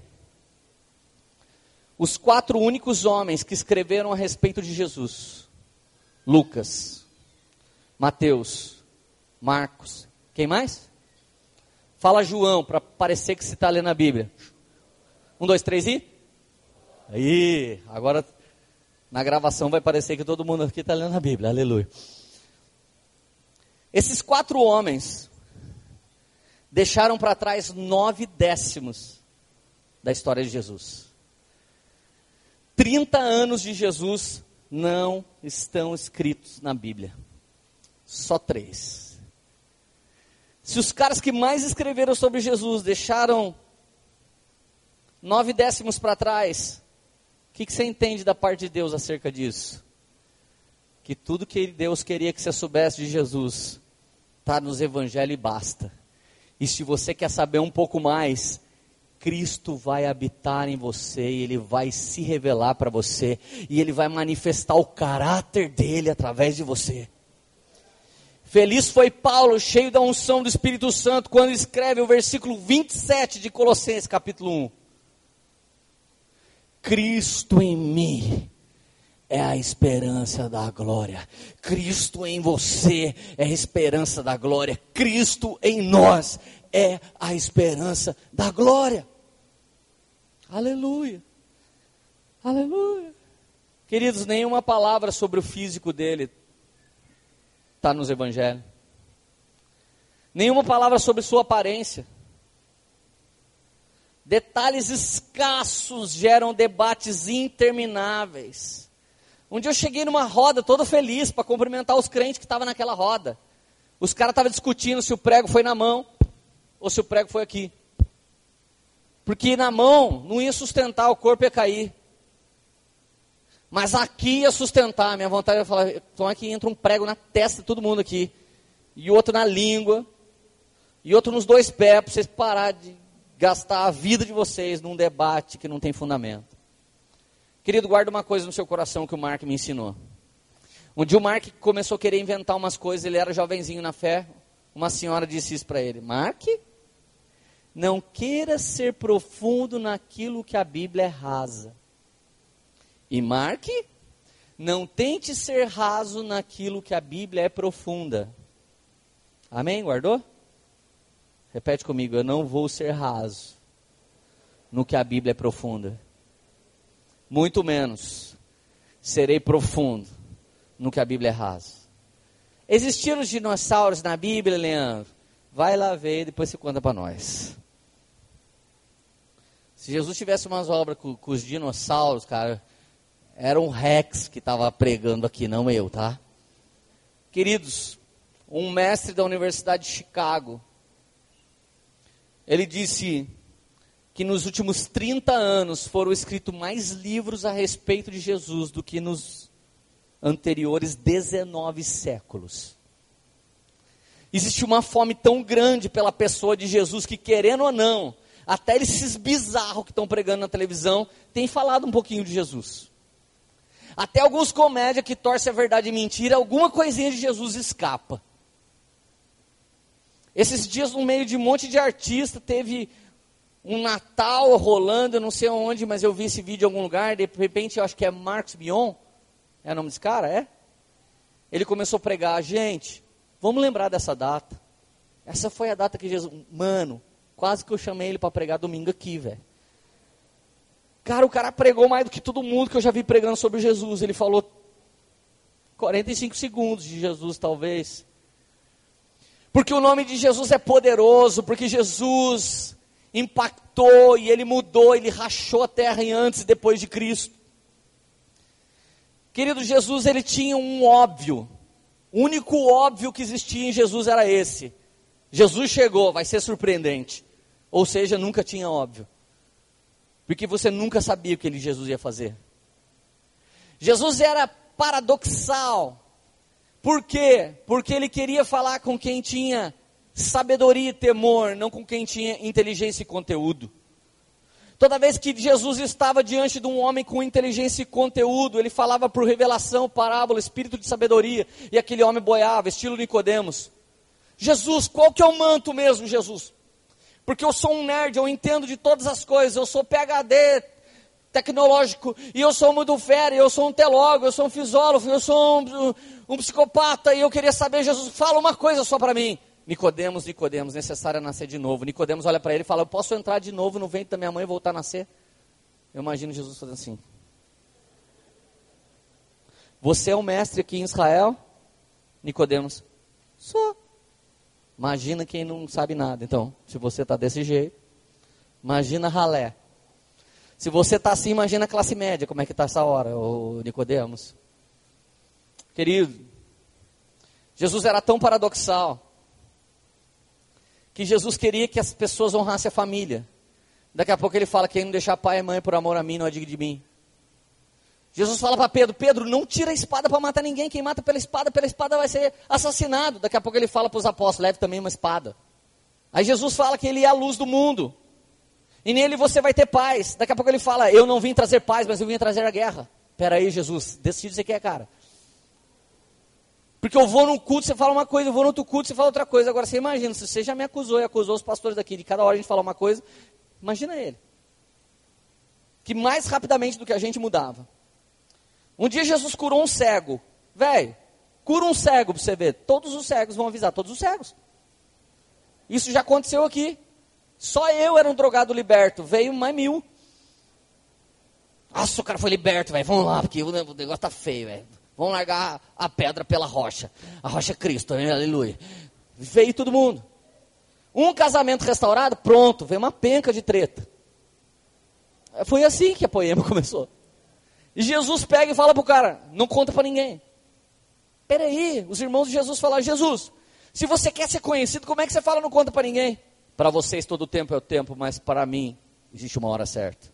Os quatro únicos homens que escreveram a respeito de Jesus: Lucas, Mateus, Marcos, quem mais? Fala João, para parecer que você está lendo a Bíblia. Um, dois, três e? Aí, agora na gravação vai parecer que todo mundo aqui está lendo a Bíblia, aleluia. Esses quatro homens deixaram para trás nove décimos da história de Jesus. 30 anos de Jesus não estão escritos na Bíblia. Só três. Se os caras que mais escreveram sobre Jesus deixaram nove décimos para trás, o que, que você entende da parte de Deus acerca disso? Que tudo que Deus queria que você soubesse de Jesus está nos evangelhos e basta. E se você quer saber um pouco mais, Cristo vai habitar em você e ele vai se revelar para você e ele vai manifestar o caráter dele através de você. Feliz foi Paulo, cheio da unção do Espírito Santo, quando escreve o versículo 27 de Colossenses, capítulo 1. Cristo em mim é a esperança da glória. Cristo em você é a esperança da glória. Cristo em nós é a esperança da glória. Aleluia. Aleluia. Queridos, nenhuma palavra sobre o físico dele está nos evangelhos. Nenhuma palavra sobre sua aparência. Detalhes escassos geram debates intermináveis. Um dia eu cheguei numa roda todo feliz para cumprimentar os crentes que estavam naquela roda. Os caras estavam discutindo se o prego foi na mão ou se o prego foi aqui. Porque na mão não ia sustentar, o corpo ia cair. Mas aqui ia sustentar. Minha vontade é falar, então aqui entra um prego na testa de todo mundo aqui. E outro na língua. E outro nos dois pés, para vocês parar de gastar a vida de vocês num debate que não tem fundamento. Querido, guarda uma coisa no seu coração que o Mark me ensinou. Um dia o Mark começou a querer inventar umas coisas, ele era jovenzinho na fé. Uma senhora disse isso para ele: Mark, não queira ser profundo naquilo que a Bíblia é rasa. E marque, não tente ser raso naquilo que a Bíblia é profunda. Amém? Guardou? Repete comigo, eu não vou ser raso no que a Bíblia é profunda. Muito menos serei profundo no que a Bíblia é rasa. Existiram os dinossauros na Bíblia, Leandro? Vai lá ver e depois você conta para nós. Se Jesus tivesse umas obras com, com os dinossauros, cara, era um Rex que estava pregando aqui, não eu, tá? Queridos, um mestre da Universidade de Chicago, ele disse que nos últimos 30 anos foram escritos mais livros a respeito de Jesus do que nos anteriores 19 séculos. Existe uma fome tão grande pela pessoa de Jesus que, querendo ou não, até esses bizarros que estão pregando na televisão, têm falado um pouquinho de Jesus. Até alguns comédia que torcem a verdade e mentira, alguma coisinha de Jesus escapa. Esses dias, no meio de um monte de artista, teve um Natal rolando, eu não sei onde, mas eu vi esse vídeo em algum lugar, de repente eu acho que é Marcos Mion, é o nome desse cara, é? Ele começou a pregar, gente, vamos lembrar dessa data. Essa foi a data que Jesus, mano, Quase que eu chamei ele para pregar domingo aqui, velho. Cara, o cara pregou mais do que todo mundo que eu já vi pregando sobre Jesus. Ele falou 45 segundos de Jesus, talvez. Porque o nome de Jesus é poderoso, porque Jesus impactou e ele mudou, ele rachou a terra em antes e depois de Cristo. Querido Jesus, ele tinha um óbvio. O único óbvio que existia em Jesus era esse. Jesus chegou, vai ser surpreendente. Ou seja, nunca tinha óbvio. Porque você nunca sabia o que ele, Jesus ia fazer. Jesus era paradoxal. Por quê? Porque ele queria falar com quem tinha sabedoria e temor, não com quem tinha inteligência e conteúdo. Toda vez que Jesus estava diante de um homem com inteligência e conteúdo, ele falava por revelação, parábola, espírito de sabedoria, e aquele homem boiava, estilo Nicodemos. Jesus, qual que é o manto mesmo, Jesus? Porque eu sou um nerd, eu entendo de todas as coisas, eu sou PhD tecnológico, e eu sou muito fera, eu sou um telólogo, eu sou um fisólogo, eu sou um, um psicopata, e eu queria saber, Jesus, fala uma coisa só para mim. Nicodemos, Nicodemos, necessário é nascer de novo. Nicodemos olha para ele e fala, eu posso entrar de novo no ventre da minha mãe e voltar a nascer? Eu imagino Jesus fazendo assim. Você é o mestre aqui em Israel? Nicodemos, sou. Imagina quem não sabe nada. Então, se você está desse jeito, imagina ralé. Se você está assim, imagina a classe média, como é que está essa hora, o Nicodemos. Querido, Jesus era tão paradoxal que Jesus queria que as pessoas honrassem a família. Daqui a pouco ele fala que quem não deixar pai e mãe por amor a mim não é digno de mim. Jesus fala para Pedro: Pedro, não tira a espada para matar ninguém. Quem mata pela espada, pela espada vai ser assassinado. Daqui a pouco ele fala para os apóstolos: leve também uma espada. Aí Jesus fala que ele é a luz do mundo. E nele você vai ter paz. Daqui a pouco ele fala: Eu não vim trazer paz, mas eu vim trazer a guerra. Espera aí, Jesus, decide você quer, cara. Porque eu vou num culto, você fala uma coisa, eu vou no outro culto, você fala outra coisa. Agora você imagina, se você já me acusou e acusou os pastores daqui, de cada hora a gente fala uma coisa, imagina ele. Que mais rapidamente do que a gente mudava. Um dia Jesus curou um cego. Velho, cura um cego para você ver. Todos os cegos vão avisar, todos os cegos. Isso já aconteceu aqui. Só eu era um drogado liberto. Veio mais mil. Nossa, o cara foi liberto, velho. Vamos lá, porque o negócio tá feio, velho. Vamos largar a pedra pela rocha. A rocha é Cristo, hein? aleluia. Veio todo mundo. Um casamento restaurado, pronto, veio uma penca de treta. Foi assim que a poema começou. E Jesus pega e fala para o cara: não conta para ninguém. Peraí, os irmãos de Jesus falaram: Jesus, se você quer ser conhecido, como é que você fala não conta para ninguém? Para vocês todo tempo é o tempo, mas para mim existe uma hora certa.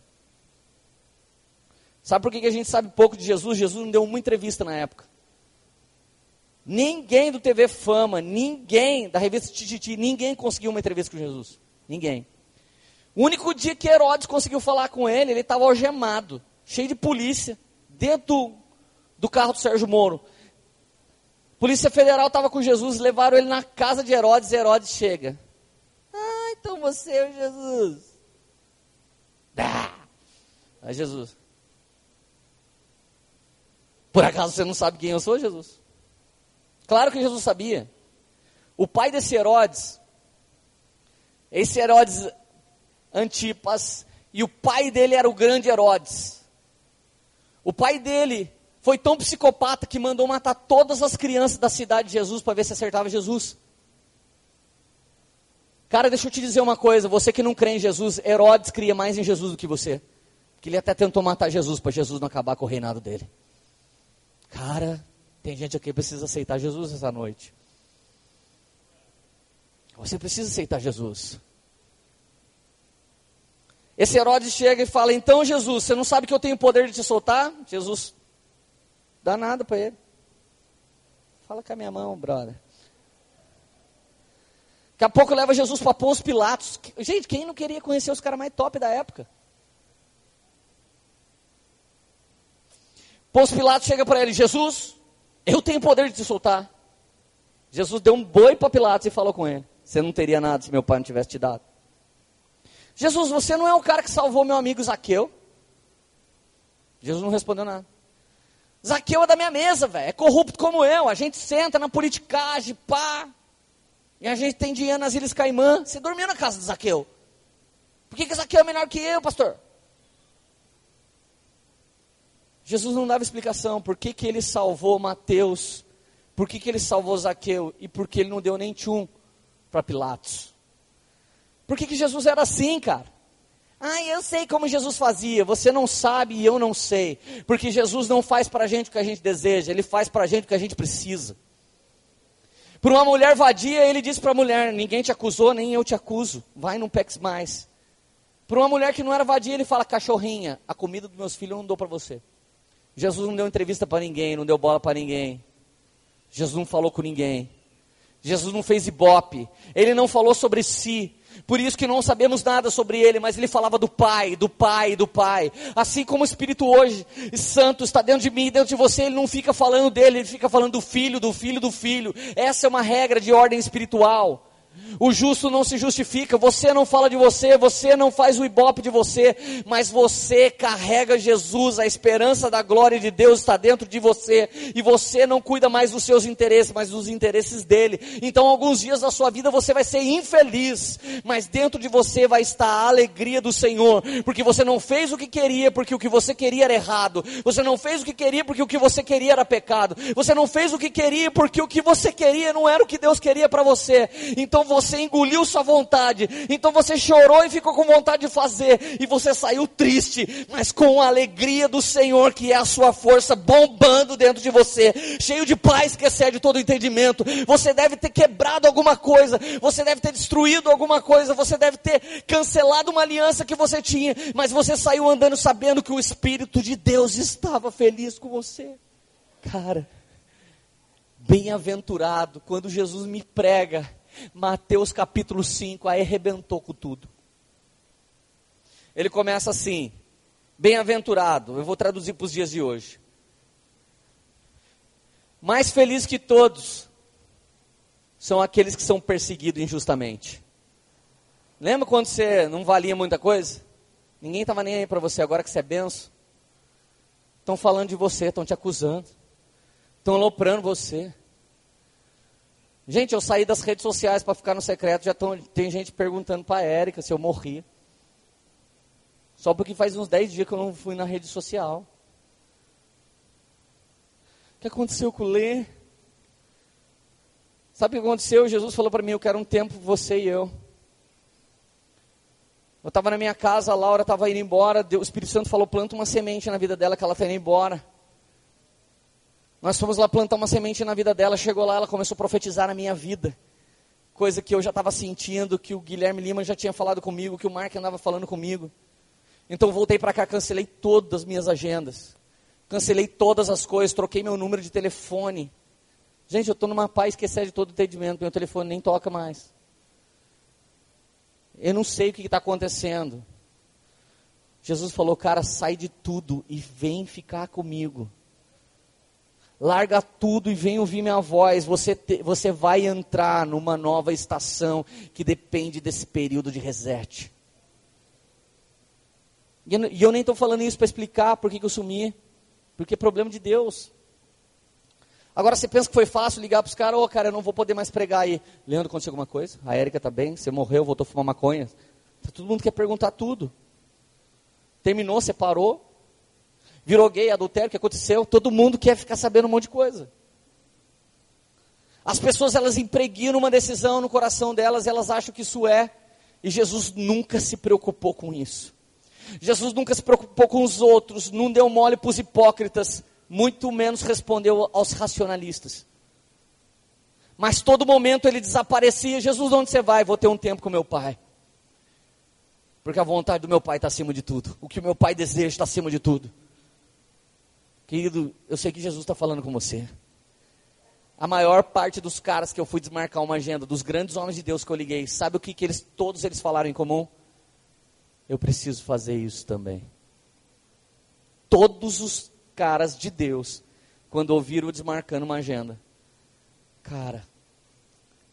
Sabe por que a gente sabe pouco de Jesus? Jesus não deu uma entrevista na época. Ninguém do TV Fama, ninguém da revista Tititi, ninguém conseguiu uma entrevista com Jesus. Ninguém. O único dia que Herodes conseguiu falar com ele, ele estava algemado, cheio de polícia, dentro do, carro do Sérgio Moro. Polícia Federal estava com Jesus, levaram ele na casa de Herodes, Herodes chega. Ah, então você é o Jesus. Ah, é Jesus. Por acaso você não sabe quem eu sou, Jesus? Claro que Jesus sabia. O pai desse Herodes, esse Herodes Antipas, e o pai dele era o grande Herodes. O pai dele foi tão psicopata que mandou matar todas as crianças da cidade de Jesus para ver se acertava Jesus. Cara, deixa eu te dizer uma coisa, você que não crê em Jesus, Herodes cria mais em Jesus do que você. Porque ele até tentou matar Jesus para Jesus não acabar com o reinado dele. Cara, tem gente aqui que precisa aceitar Jesus essa noite. Você precisa aceitar Jesus. Esse Herodes chega e fala: Então, Jesus, você não sabe que eu tenho poder de te soltar? Jesus dá nada para ele. Fala com a minha mão, brother. Daqui a pouco leva Jesus para Pôncio Pilatos. Gente, quem não queria conhecer os caras mais top da época? Pôncio Pilatos chega para ele, Jesus, eu tenho poder de te soltar. Jesus deu um boi para Pilatos e falou com ele, você não teria nada se meu pai não tivesse te dado. Jesus, você não é o cara que salvou meu amigo Zaqueu? Jesus não respondeu nada. Zaqueu é da minha mesa, velho. É corrupto como eu. A gente senta na politicagem, pá. E a gente tem dinheiro nas Ilhas Caimã. Você dormia na casa de Zaqueu. Por que, que Zaqueu é melhor que eu, pastor? Jesus não dava explicação por que, que ele salvou Mateus, por que, que ele salvou Zaqueu e por que ele não deu nem tchum para Pilatos. Por que, que Jesus era assim, cara? Ah, eu sei como Jesus fazia. Você não sabe e eu não sei. Porque Jesus não faz para a gente o que a gente deseja, ele faz para a gente o que a gente precisa. Por uma mulher vadia, ele disse para a mulher: Ninguém te acusou, nem eu te acuso. Vai, não peques mais. Por uma mulher que não era vadia, ele fala: Cachorrinha, a comida dos meus filhos eu não dou para você. Jesus não deu entrevista para ninguém, não deu bola para ninguém. Jesus não falou com ninguém. Jesus não fez ibope. Ele não falou sobre si. Por isso que não sabemos nada sobre ele, mas ele falava do Pai, do Pai, do Pai. Assim como o Espírito hoje, Santo, está dentro de mim, dentro de você, ele não fica falando dele, ele fica falando do Filho, do Filho, do Filho. Essa é uma regra de ordem espiritual. O justo não se justifica, você não fala de você, você não faz o ibope de você, mas você carrega Jesus, a esperança da glória de Deus está dentro de você, e você não cuida mais dos seus interesses, mas dos interesses dele. Então, alguns dias da sua vida você vai ser infeliz, mas dentro de você vai estar a alegria do Senhor, porque você não fez o que queria, porque o que você queria era errado, você não fez o que queria, porque o que você queria era pecado, você não fez o que queria, porque o que você queria não era o que Deus queria para você. Então, você engoliu sua vontade, então você chorou e ficou com vontade de fazer, e você saiu triste, mas com a alegria do Senhor, que é a sua força bombando dentro de você, cheio de paz que excede todo entendimento. Você deve ter quebrado alguma coisa, você deve ter destruído alguma coisa, você deve ter cancelado uma aliança que você tinha, mas você saiu andando sabendo que o Espírito de Deus estava feliz com você. Cara, bem-aventurado quando Jesus me prega Mateus capítulo 5, aí arrebentou com tudo. Ele começa assim: Bem-aventurado, eu vou traduzir para os dias de hoje. Mais feliz que todos são aqueles que são perseguidos injustamente. Lembra quando você não valia muita coisa? Ninguém estava nem aí para você, agora que você é benção. Estão falando de você, estão te acusando. Estão aloprando você. Gente, eu saí das redes sociais para ficar no secreto, já tão, tem gente perguntando para a Érica se eu morri. Só porque faz uns 10 dias que eu não fui na rede social. O que aconteceu com o Lê? Sabe o que aconteceu? Jesus falou para mim, eu quero um tempo você e eu. Eu estava na minha casa, a Laura estava indo embora, o Espírito Santo falou, planta uma semente na vida dela que ela está indo embora. Nós fomos lá plantar uma semente na vida dela, chegou lá, ela começou a profetizar na minha vida. Coisa que eu já estava sentindo, que o Guilherme Lima já tinha falado comigo, que o Mark andava falando comigo. Então voltei para cá, cancelei todas as minhas agendas. Cancelei todas as coisas, troquei meu número de telefone. Gente, eu estou numa paz que excede todo o entendimento, meu telefone nem toca mais. Eu não sei o que está acontecendo. Jesus falou, cara, sai de tudo e vem ficar comigo larga tudo e vem ouvir minha voz. Você, te, você vai entrar numa nova estação que depende desse período de reset. E eu, e eu nem estou falando isso para explicar por que, eu sumi, porque é problema de Deus. Agora você pensa que foi fácil ligar para os caras, ô oh, cara, eu não vou poder mais pregar aí. Leandro, aconteceu alguma coisa? A Érica está bem? Você morreu, voltou a fumar maconha? Todo mundo quer perguntar tudo. Terminou, separou, virou gay, adultério, o que aconteceu? Todo mundo quer ficar sabendo um monte de coisa. As pessoas elas impregnam uma decisão no coração delas, elas acham que isso é, e Jesus nunca se preocupou com isso. Jesus nunca se preocupou com os outros, não deu mole para os hipócritas, muito menos respondeu aos racionalistas. Mas todo momento ele desaparecia. Jesus, onde você vai? Vou ter um tempo com meu pai. Porque a vontade do meu pai está acima de tudo. O que o meu pai deseja está acima de tudo. Querido, eu sei que Jesus está falando com você. A maior parte dos caras que eu fui desmarcar uma agenda, dos grandes homens de Deus que eu liguei, sabe o que, que eles, todos eles falaram em comum? Eu preciso fazer isso também. Todos os caras de Deus, quando ouviram desmarcando uma agenda, cara,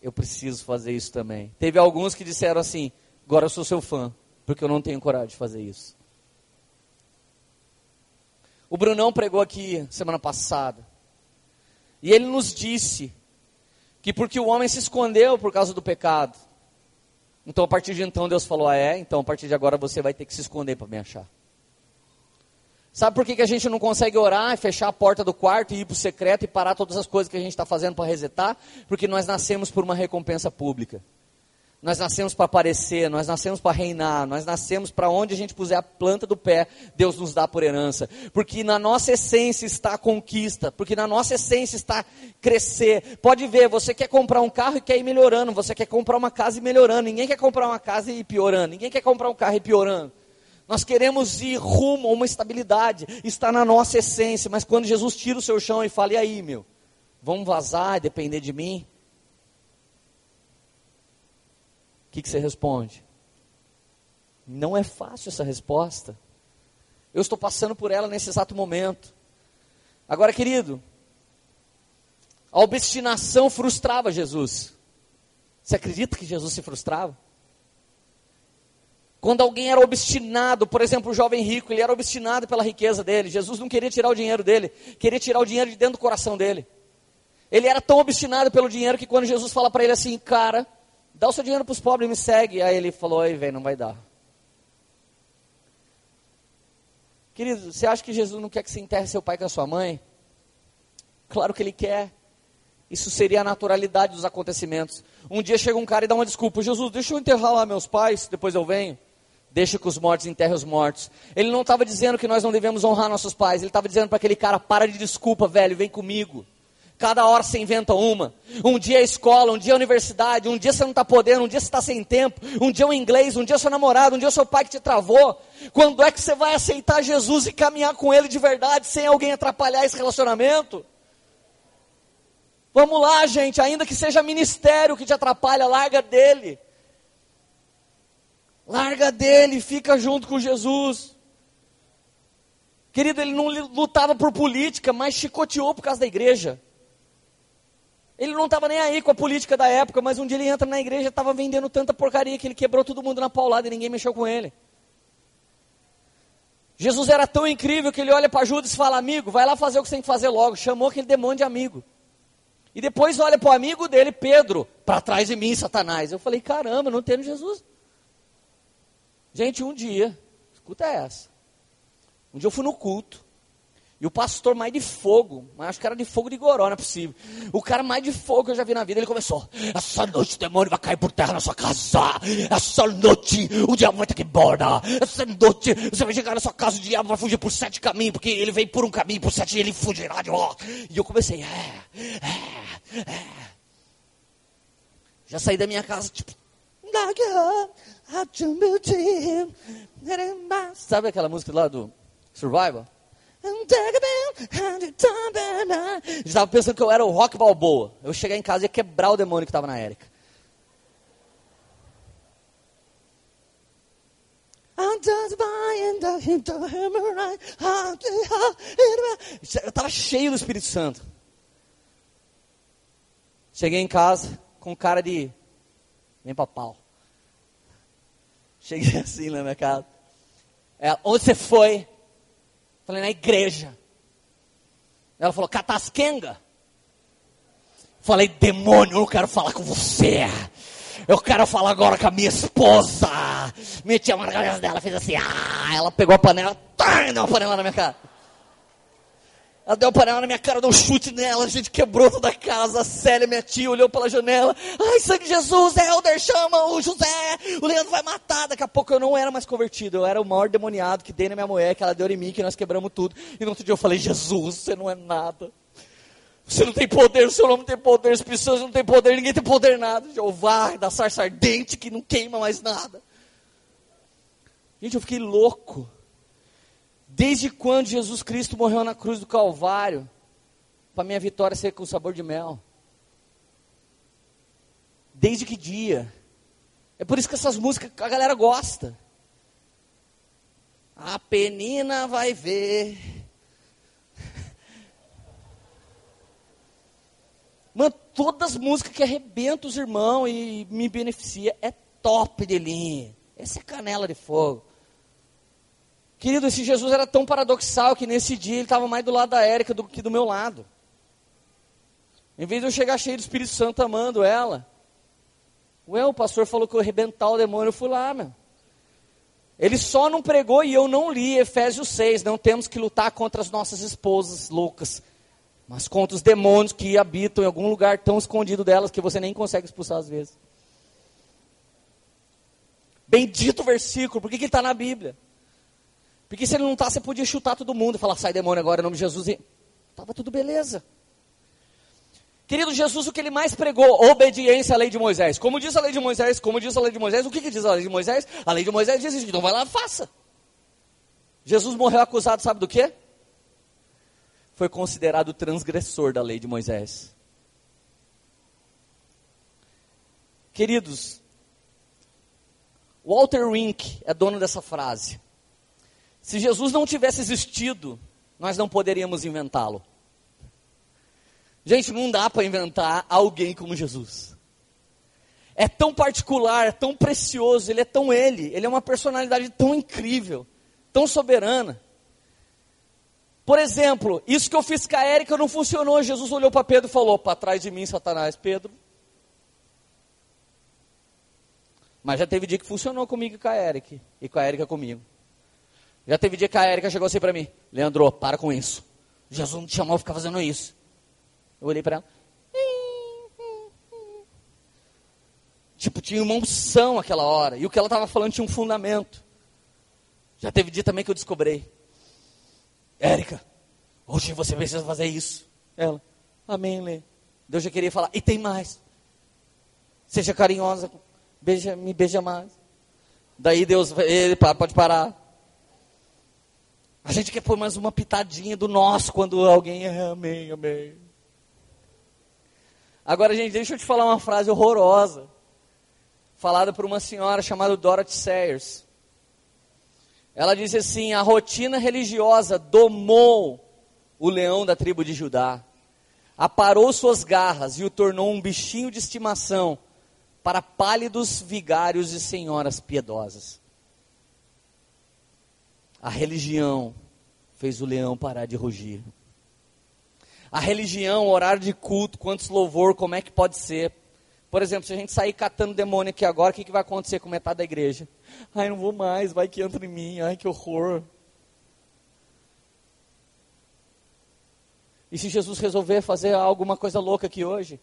eu preciso fazer isso também. Teve alguns que disseram assim: agora eu sou seu fã, porque eu não tenho coragem de fazer isso. O Brunão pregou aqui semana passada. E ele nos disse que porque o homem se escondeu por causa do pecado. Então a partir de então Deus falou: ah, é, então a partir de agora você vai ter que se esconder para me achar. Sabe por que, que a gente não consegue orar, fechar a porta do quarto e ir para o secreto e parar todas as coisas que a gente está fazendo para resetar? Porque nós nascemos por uma recompensa pública. Nós nascemos para aparecer, nós nascemos para reinar, nós nascemos para onde a gente puser a planta do pé, Deus nos dá por herança. Porque na nossa essência está a conquista, porque na nossa essência está crescer. Pode ver, você quer comprar um carro e quer ir melhorando, você quer comprar uma casa e melhorando. Ninguém quer comprar uma casa e ir piorando, ninguém quer comprar um carro e piorando. Nós queremos ir rumo a uma estabilidade, está na nossa essência, mas quando Jesus tira o seu chão e fala, e aí, meu, vamos vazar e depender de mim? Que, que você responde? Não é fácil essa resposta. Eu estou passando por ela nesse exato momento. Agora, querido, a obstinação frustrava Jesus. Você acredita que Jesus se frustrava? Quando alguém era obstinado, por exemplo, o jovem rico, ele era obstinado pela riqueza dele. Jesus não queria tirar o dinheiro dele, queria tirar o dinheiro de dentro do coração dele. Ele era tão obstinado pelo dinheiro que quando Jesus fala para ele assim, cara, dá o seu dinheiro para os pobres e me segue. Aí ele falou, aí vem, não vai dar. Querido, você acha que Jesus não quer que você enterre seu pai com a sua mãe? Claro que ele quer. Isso seria a naturalidade dos acontecimentos. Um dia chega um cara e dá uma desculpa: Jesus, deixa eu enterrar lá meus pais, depois eu venho. Deixa que os mortos enterrem os mortos. Ele não estava dizendo que nós não devemos honrar nossos pais. Ele estava dizendo para aquele cara: para de desculpa, velho, vem comigo. Cada hora você inventa uma. Um dia é escola, um dia é universidade, um dia você não está podendo, um dia você está sem tempo, um dia é o inglês, um dia é seu namorado, um dia é seu pai que te travou. Quando é que você vai aceitar Jesus e caminhar com Ele de verdade, sem alguém atrapalhar esse relacionamento? Vamos lá, gente, ainda que seja ministério que te atrapalha, larga dele. Larga dele, fica junto com Jesus. Querido, ele não lutava por política, mas chicoteou por causa da igreja. Ele não estava nem aí com a política da época, mas um dia ele entra na igreja e estava vendendo tanta porcaria que ele quebrou todo mundo na paulada e ninguém mexeu com ele. Jesus era tão incrível que ele olha para Judas e fala: Amigo, vai lá fazer o que você tem que fazer logo. Chamou aquele demônio de amigo. E depois olha para o amigo dele, Pedro, para trás de mim, Satanás. Eu falei, caramba, não tendo Jesus. Gente, um dia, escuta essa. Um dia eu fui no culto. E o pastor mais de fogo, mas acho que era de fogo de goró, não é possível. O cara mais de fogo que eu já vi na vida, ele começou. Essa noite o demônio vai cair por terra na sua casa. Essa noite o diabo vai ter que embora. Essa noite você vai chegar na sua casa, o diabo vai fugir por sete caminhos, porque ele veio por um caminho, por sete ele fugirá de lá. E eu comecei, é, é, é. Já saí da minha casa, tipo. Sabe aquela música lá do Survival? Estava pensando que eu era o rock balboa. Eu chegar em casa e ia quebrar o demônio que estava na Érica. Eu estava cheio do Espírito Santo. Cheguei em casa com cara de. Vem pra pau. Cheguei assim na minha casa. É, onde você foi? Falei, na igreja. Ela falou, catasquenga. Falei, demônio, eu não quero falar com você. Eu quero falar agora com a minha esposa. Meti a mão na dela, fez assim, ah, ela pegou a panela, tá, deu uma panela na minha cara. Ela deu uma panela na minha cara, deu um chute nela, a gente quebrou toda a casa. A Célia, minha tia, olhou pela janela. Ai, sangue de Jesus, Helder, chama o José, o Leandro vai matar. Daqui a pouco eu não era mais convertido, eu era o maior demoniado que dei na minha mulher, que ela deu em mim, que nós quebramos tudo. E no outro dia eu falei, Jesus, você não é nada. Você não tem poder, o seu nome não tem poder, as pessoas não têm poder, ninguém tem poder nada. Jeová, da sarça ardente que não queima mais nada. Gente, eu fiquei louco. Desde quando Jesus Cristo morreu na cruz do Calvário, para minha vitória ser com sabor de mel? Desde que dia? É por isso que essas músicas a galera gosta. A penina vai ver. Mano, todas as músicas que arrebentam os irmãos e me beneficia é top de linha. Essa é canela de fogo. Querido, esse Jesus era tão paradoxal que nesse dia ele estava mais do lado da Érica do que do meu lado. Em vez de eu chegar cheio do Espírito Santo amando ela, ué, o pastor falou que eu arrebentar o demônio, eu fui lá, meu. Ele só não pregou e eu não li Efésios 6. Não temos que lutar contra as nossas esposas loucas, mas contra os demônios que habitam em algum lugar tão escondido delas que você nem consegue expulsar às vezes. Bendito versículo, por que, que ele está na Bíblia? Porque se ele não está, você podia chutar todo mundo e falar, sai demônio agora em nome de Jesus. E estava tudo beleza. Querido Jesus, o que ele mais pregou? Obediência à lei de Moisés. Como diz a lei de Moisés? Como diz a lei de Moisés? O que, que diz a lei de Moisés? A lei de Moisés diz isso, então vai lá, faça. Jesus morreu acusado, sabe do quê? Foi considerado transgressor da lei de Moisés. Queridos, Walter Wink é dono dessa frase. Se Jesus não tivesse existido, nós não poderíamos inventá-lo. Gente, não dá para inventar alguém como Jesus. é tão particular, é tão precioso, ele é tão ele, ele é uma personalidade tão incrível, tão soberana. Por exemplo, isso que eu fiz com a Érica não funcionou. Jesus olhou para Pedro e falou: Para trás de mim, Satanás, Pedro. Mas já teve dia que funcionou comigo e com a Érica, e com a Érica comigo. Já teve dia que a Érica chegou assim para mim: Leandro, para com isso. Jesus não te chamou a ficar fazendo isso. Eu olhei para ela. Tipo, tinha uma unção aquela hora. E o que ela estava falando tinha um fundamento. Já teve dia também que eu descobri. Érica, hoje você precisa fazer isso. Ela, amém, Lê. Deus já queria falar, e tem mais. Seja carinhosa, beija, me beija mais. Daí Deus, ele pode parar. A gente quer pôr mais uma pitadinha do nosso quando alguém é amém, amém. Agora, gente, deixa eu te falar uma frase horrorosa. Falada por uma senhora chamada Dorothy Sayers. Ela disse assim: a rotina religiosa domou o leão da tribo de Judá, aparou suas garras e o tornou um bichinho de estimação para pálidos vigários e senhoras piedosas. A religião fez o leão parar de rugir. A religião, horário de culto, quantos louvor, como é que pode ser? Por exemplo, se a gente sair catando demônio aqui agora, o que, que vai acontecer com metade da igreja? Ai, não vou mais, vai que entra em mim, ai que horror. E se Jesus resolver fazer alguma coisa louca aqui hoje?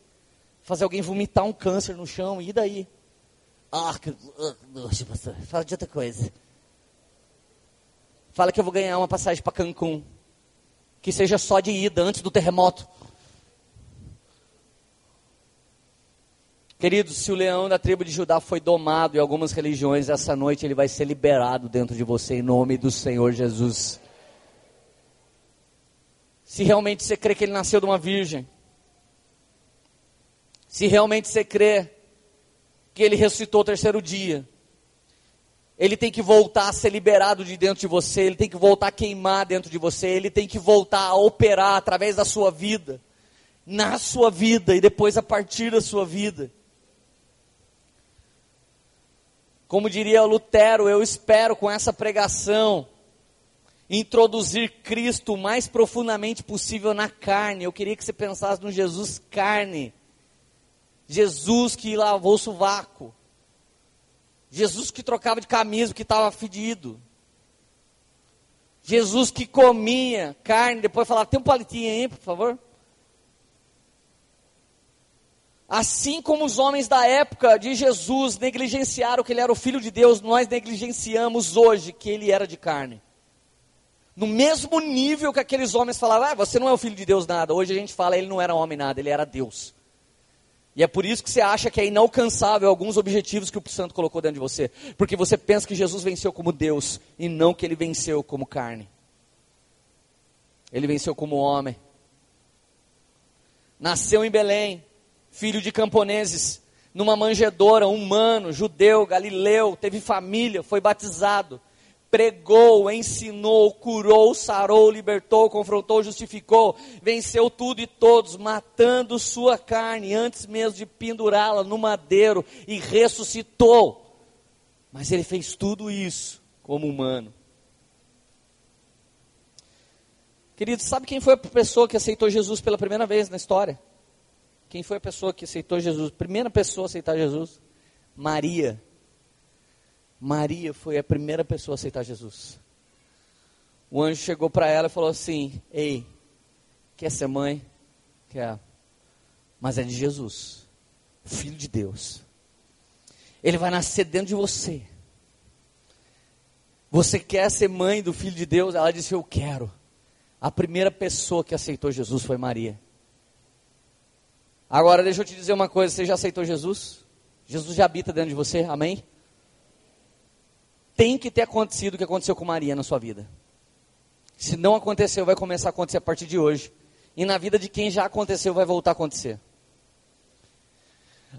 Fazer alguém vomitar um câncer no chão, e daí? Ah, que pastor. Fala de outra coisa. Fala que eu vou ganhar uma passagem para Cancún. Que seja só de ida, antes do terremoto. Queridos, se o leão da tribo de Judá foi domado em algumas religiões, essa noite ele vai ser liberado dentro de você em nome do Senhor Jesus. Se realmente você crê que ele nasceu de uma virgem, se realmente você crê que ele ressuscitou o terceiro dia, ele tem que voltar a ser liberado de dentro de você, ele tem que voltar a queimar dentro de você, ele tem que voltar a operar através da sua vida, na sua vida e depois a partir da sua vida. Como diria Lutero, eu espero com essa pregação introduzir Cristo o mais profundamente possível na carne. Eu queria que você pensasse no Jesus carne. Jesus que lavou o sovaco. Jesus que trocava de camisa que estava fedido. Jesus que comia carne, depois falava, tem um palitinho aí, por favor? Assim como os homens da época de Jesus negligenciaram que ele era o filho de Deus, nós negligenciamos hoje que ele era de carne. No mesmo nível que aqueles homens falavam, ah, você não é o filho de Deus nada. Hoje a gente fala, ele não era homem nada, ele era Deus. E é por isso que você acha que é inalcançável alguns objetivos que o Santo colocou dentro de você. Porque você pensa que Jesus venceu como Deus e não que ele venceu como carne. Ele venceu como homem. Nasceu em Belém, filho de camponeses, numa manjedoura, humano, judeu, galileu, teve família, foi batizado, pregou, ensinou, curou, sarou, libertou, confrontou, justificou, venceu tudo e todos, matando sua carne antes mesmo de pendurá-la no madeiro e ressuscitou. Mas ele fez tudo isso como humano. Querido, sabe quem foi a pessoa que aceitou Jesus pela primeira vez na história? Quem foi a pessoa que aceitou Jesus? Primeira pessoa a aceitar Jesus? Maria. Maria foi a primeira pessoa a aceitar Jesus. O anjo chegou para ela e falou assim: Ei, quer ser mãe? Quer. Mas é de Jesus, filho de Deus. Ele vai nascer dentro de você. Você quer ser mãe do filho de Deus? Ela disse: Eu quero. A primeira pessoa que aceitou Jesus foi Maria. Agora deixa eu te dizer uma coisa: você já aceitou Jesus? Jesus já habita dentro de você, amém? Tem que ter acontecido o que aconteceu com Maria na sua vida. Se não aconteceu, vai começar a acontecer a partir de hoje. E na vida de quem já aconteceu, vai voltar a acontecer.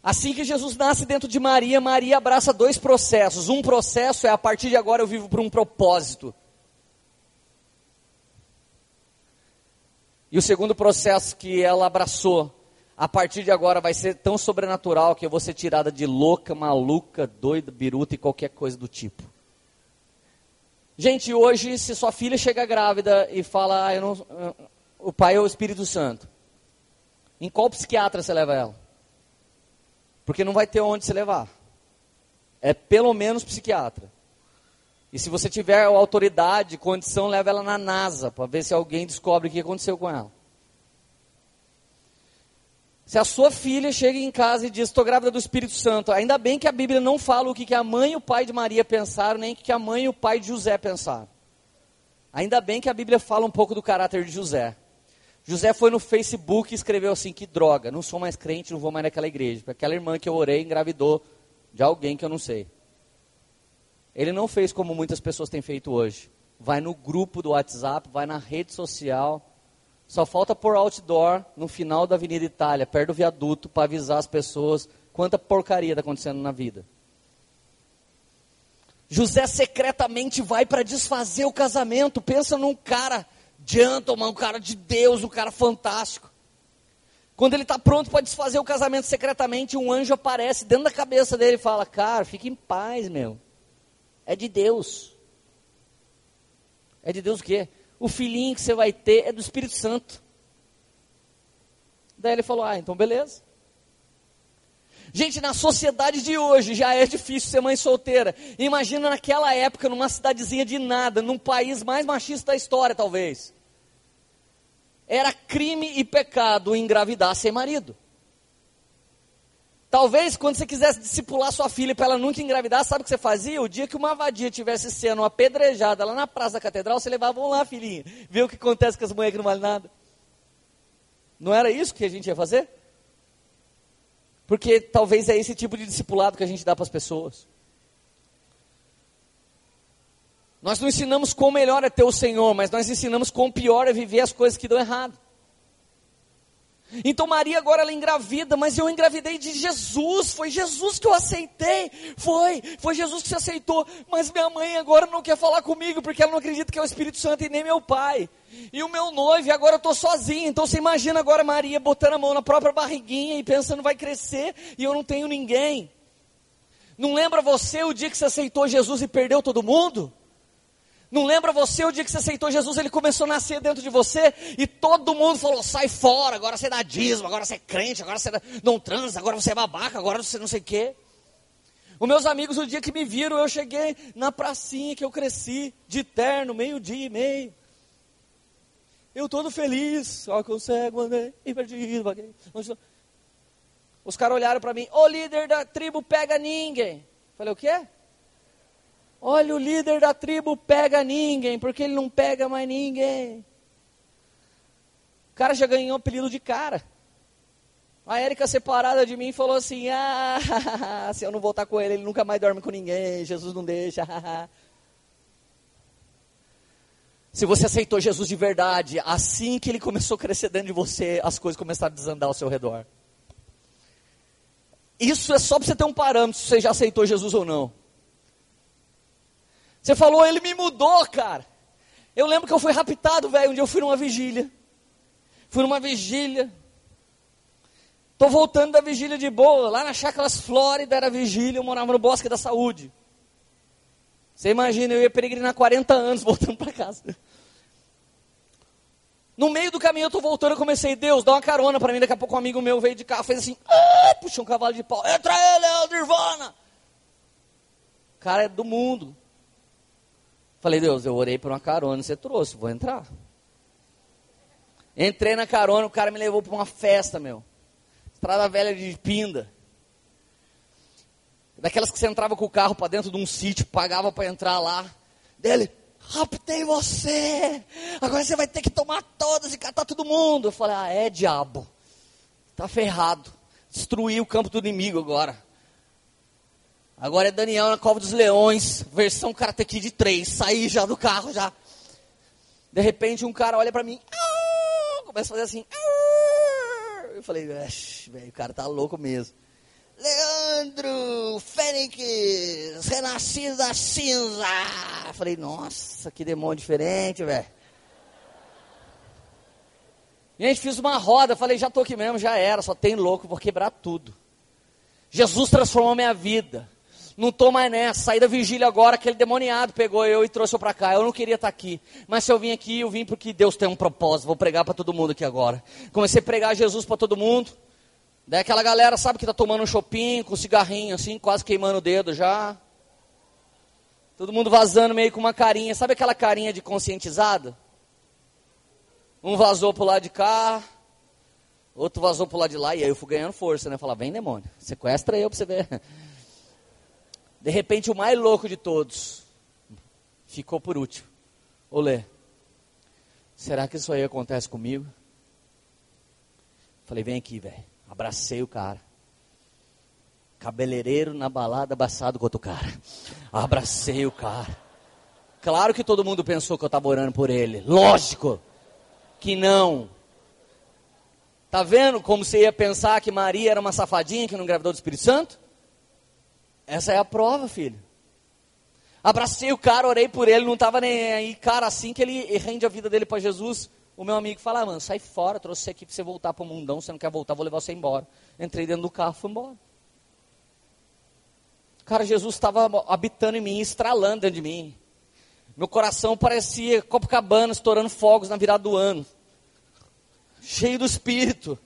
Assim que Jesus nasce dentro de Maria, Maria abraça dois processos. Um processo é a partir de agora eu vivo por um propósito. E o segundo processo que ela abraçou a partir de agora vai ser tão sobrenatural que eu vou ser tirada de louca, maluca, doida, biruta e qualquer coisa do tipo. Gente, hoje, se sua filha chega grávida e fala, ah, não, o pai é o Espírito Santo, em qual psiquiatra você leva ela? Porque não vai ter onde se levar. É pelo menos psiquiatra. E se você tiver autoridade, condição, leva ela na NASA para ver se alguém descobre o que aconteceu com ela. Se a sua filha chega em casa e diz, estou grávida do Espírito Santo, ainda bem que a Bíblia não fala o que, que a mãe e o pai de Maria pensaram, nem o que a mãe e o pai de José pensaram. Ainda bem que a Bíblia fala um pouco do caráter de José. José foi no Facebook e escreveu assim: que droga, não sou mais crente, não vou mais naquela igreja. Porque aquela irmã que eu orei engravidou de alguém que eu não sei. Ele não fez como muitas pessoas têm feito hoje. Vai no grupo do WhatsApp, vai na rede social. Só falta pôr outdoor no final da Avenida Itália, perto do viaduto, para avisar as pessoas quanta porcaria está acontecendo na vida. José secretamente vai para desfazer o casamento. Pensa num cara gentleman, um cara de Deus, um cara fantástico. Quando ele está pronto para desfazer o casamento secretamente, um anjo aparece dentro da cabeça dele e fala: Cara, fique em paz, meu. É de Deus. É de Deus o quê? O filhinho que você vai ter é do Espírito Santo. Daí ele falou: Ah, então beleza. Gente, na sociedade de hoje já é difícil ser mãe solteira. Imagina naquela época, numa cidadezinha de nada, num país mais machista da história, talvez. Era crime e pecado engravidar sem marido. Talvez quando você quisesse discipular sua filha para ela nunca engravidar, sabe o que você fazia? O dia que uma vadia tivesse sendo apedrejada lá na praça da catedral, você levava, vamos lá, filhinha, ver o que acontece com as mulheres que não valem nada. Não era isso que a gente ia fazer? Porque talvez é esse tipo de discipulado que a gente dá para as pessoas. Nós não ensinamos quão melhor é ter o Senhor, mas nós ensinamos quão pior é viver as coisas que dão errado. Então Maria agora ela engravida, mas eu engravidei de Jesus, foi Jesus que eu aceitei, foi, foi Jesus que se aceitou, mas minha mãe agora não quer falar comigo, porque ela não acredita que é o Espírito Santo e nem meu pai. E o meu noivo, e agora eu estou sozinha, então você imagina agora Maria botando a mão na própria barriguinha e pensando vai crescer, e eu não tenho ninguém. Não lembra você o dia que você aceitou Jesus e perdeu todo mundo? Não lembra você o dia que você aceitou Jesus, ele começou a nascer dentro de você e todo mundo falou: sai fora, agora você dá dízimo, agora você é crente, agora você não transa, agora você é babaca, agora você não sei o quê. Os meus amigos, o dia que me viram, eu cheguei na pracinha que eu cresci, de terno, meio-dia e meio. Eu todo feliz, só consigo andar e perdido. Os caras olharam para mim, o líder da tribo pega ninguém. Falei, o quê? Olha, o líder da tribo pega ninguém, porque ele não pega mais ninguém. O cara já ganhou o apelido de cara. A Érica separada de mim falou assim: Ah, se eu não voltar com ele, ele nunca mais dorme com ninguém. Jesus não deixa. se você aceitou Jesus de verdade, assim que ele começou a crescer dentro de você, as coisas começaram a desandar ao seu redor. Isso é só para você ter um parâmetro se você já aceitou Jesus ou não. Você falou, ele me mudou, cara. Eu lembro que eu fui raptado, velho. Um dia eu fui numa vigília. Fui numa vigília. Tô voltando da vigília de boa. Lá na Chácaras Flórida era vigília. Eu morava no Bosque da Saúde. Você imagina, eu ia peregrinar 40 anos voltando para casa. No meio do caminho eu tô voltando, eu comecei, Deus, dá uma carona para mim. Daqui a pouco um amigo meu veio de carro, fez assim, ah, puxou um cavalo de pau. Entra ele, é o Nirvana. Cara é do mundo. Falei, Deus, eu orei por uma carona, você trouxe, vou entrar. Entrei na carona, o cara me levou para uma festa, meu. Estrada velha de Pinda. Daquelas que você entrava com o carro para dentro de um sítio, pagava para entrar lá. Dele, raptei você. Agora você vai ter que tomar todas e catar todo mundo. Eu falei, ah, é diabo. Tá ferrado. Destruí o campo do inimigo agora. Agora é Daniel na Cova dos Leões, versão Karate Kid 3. Saí já do carro, já. De repente um cara olha pra mim, começa a fazer assim. Eu falei, velho, o cara tá louco mesmo. Leandro Fênix, renascido da cinza. Eu falei, nossa, que demônio diferente, velho. Gente, fiz uma roda, falei, já estou aqui mesmo, já era, só tem louco, vou quebrar tudo. Jesus transformou minha vida. Não estou mais nessa, saí da vigília agora, aquele demoniado pegou eu e trouxe eu para cá. Eu não queria estar tá aqui, mas se eu vim aqui, eu vim porque Deus tem um propósito, vou pregar para todo mundo aqui agora. Comecei a pregar Jesus para todo mundo. Daí aquela galera, sabe que está tomando um chopinho, com cigarrinho assim, quase queimando o dedo já. Todo mundo vazando meio com uma carinha, sabe aquela carinha de conscientizado? Um vazou pro lado de cá, outro vazou pro lado de lá, e aí eu fui ganhando força, né? Falar, vem demônio, sequestra eu pra você ver. De repente, o mais louco de todos ficou por último. Olê, será que isso aí acontece comigo? Falei, vem aqui, velho. Abracei o cara. Cabeleireiro na balada, abraçado com outro cara. Abracei o cara. Claro que todo mundo pensou que eu estava orando por ele. Lógico que não. Tá vendo como você ia pensar que Maria era uma safadinha que não engravidou do Espírito Santo? Essa é a prova, filho. Abracei o cara, orei por ele, não estava nem aí, cara, assim que ele rende a vida dele para Jesus. O meu amigo fala, ah, mano, sai fora, trouxe você aqui para você voltar para o mundão, você não quer voltar, vou levar você embora. Entrei dentro do carro, fui embora. Cara, Jesus estava habitando em mim, estralando dentro de mim. Meu coração parecia Copacabana estourando fogos na virada do ano. Cheio do Espírito.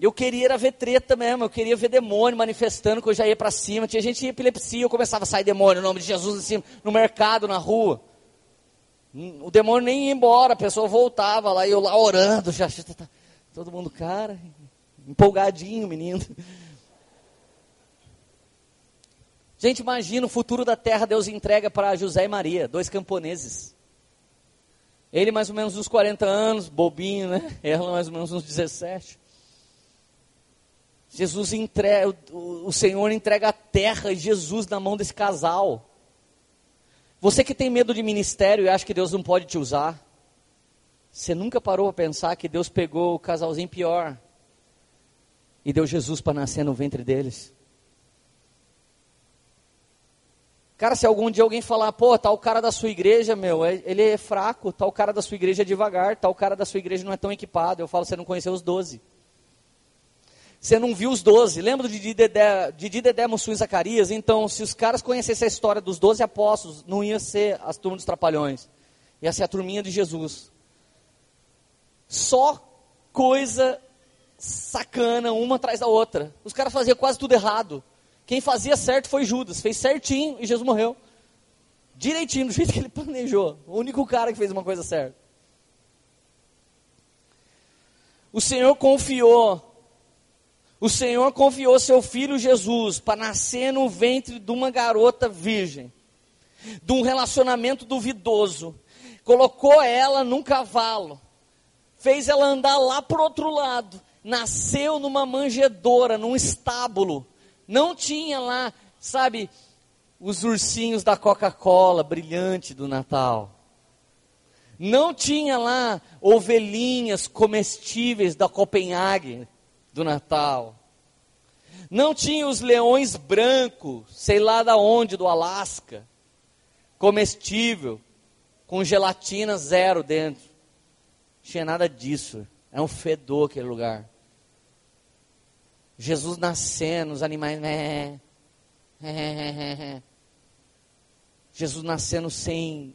Eu queria era ver treta mesmo, eu queria ver demônio manifestando que eu já ia para cima. Tinha gente em epilepsia, eu começava a sair demônio, no nome de Jesus em cima, no mercado, na rua. O demônio nem ia embora, a pessoa voltava lá, e eu lá orando, já, todo mundo, cara, empolgadinho, menino. Gente, imagina o futuro da terra, Deus entrega para José e Maria, dois camponeses. Ele mais ou menos uns 40 anos, bobinho, né? Ela mais ou menos uns 17. Jesus entrega, o Senhor entrega a terra e Jesus na mão desse casal. Você que tem medo de ministério e acha que Deus não pode te usar, você nunca parou para pensar que Deus pegou o casalzinho pior e deu Jesus para nascer no ventre deles? Cara, se algum dia alguém falar, pô, tal cara da sua igreja, meu, é, ele é fraco, tal cara da sua igreja é devagar, tal cara da sua igreja não é tão equipado. Eu falo, você não conheceu os doze. Você não viu os doze. Lembra de Didi Dedé, Mussum e Zacarias? Então, se os caras conhecessem a história dos doze apóstolos, não ia ser as turmas dos trapalhões. Ia ser a turminha de Jesus. Só coisa sacana, uma atrás da outra. Os caras faziam quase tudo errado. Quem fazia certo foi Judas, fez certinho e Jesus morreu. Direitinho, do jeito que ele planejou. O único cara que fez uma coisa certa. O Senhor confiou, o Senhor confiou seu filho Jesus para nascer no ventre de uma garota virgem, de um relacionamento duvidoso. Colocou ela num cavalo, fez ela andar lá para outro lado, nasceu numa manjedoura, num estábulo, não tinha lá, sabe, os ursinhos da Coca-Cola brilhante do Natal. Não tinha lá ovelhinhas comestíveis da Copenhague do Natal. Não tinha os leões brancos, sei lá da onde, do Alasca, comestível, com gelatina zero dentro. Não tinha nada disso. É um fedor aquele lugar. Jesus nascendo, os animais. É, é, é, Jesus nascendo sem.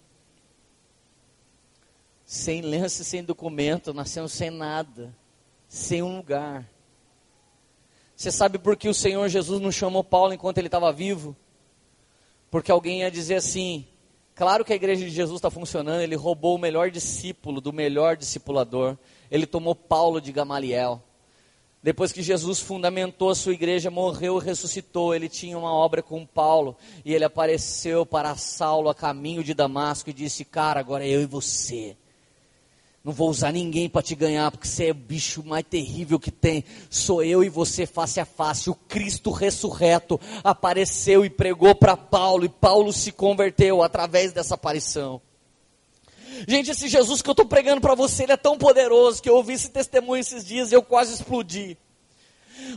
Sem lance, sem documento, nascendo sem nada, sem um lugar. Você sabe por que o Senhor Jesus não chamou Paulo enquanto ele estava vivo? Porque alguém ia dizer assim: claro que a igreja de Jesus está funcionando, ele roubou o melhor discípulo do melhor discipulador, ele tomou Paulo de Gamaliel. Depois que Jesus fundamentou a sua igreja, morreu e ressuscitou, ele tinha uma obra com Paulo. E ele apareceu para Saulo a caminho de Damasco e disse: Cara, agora é eu e você. Não vou usar ninguém para te ganhar, porque você é o bicho mais terrível que tem. Sou eu e você face a face. O Cristo ressurreto apareceu e pregou para Paulo, e Paulo se converteu através dessa aparição. Gente, esse Jesus que eu estou pregando para você, ele é tão poderoso que eu ouvi esse testemunho esses dias e eu quase explodi.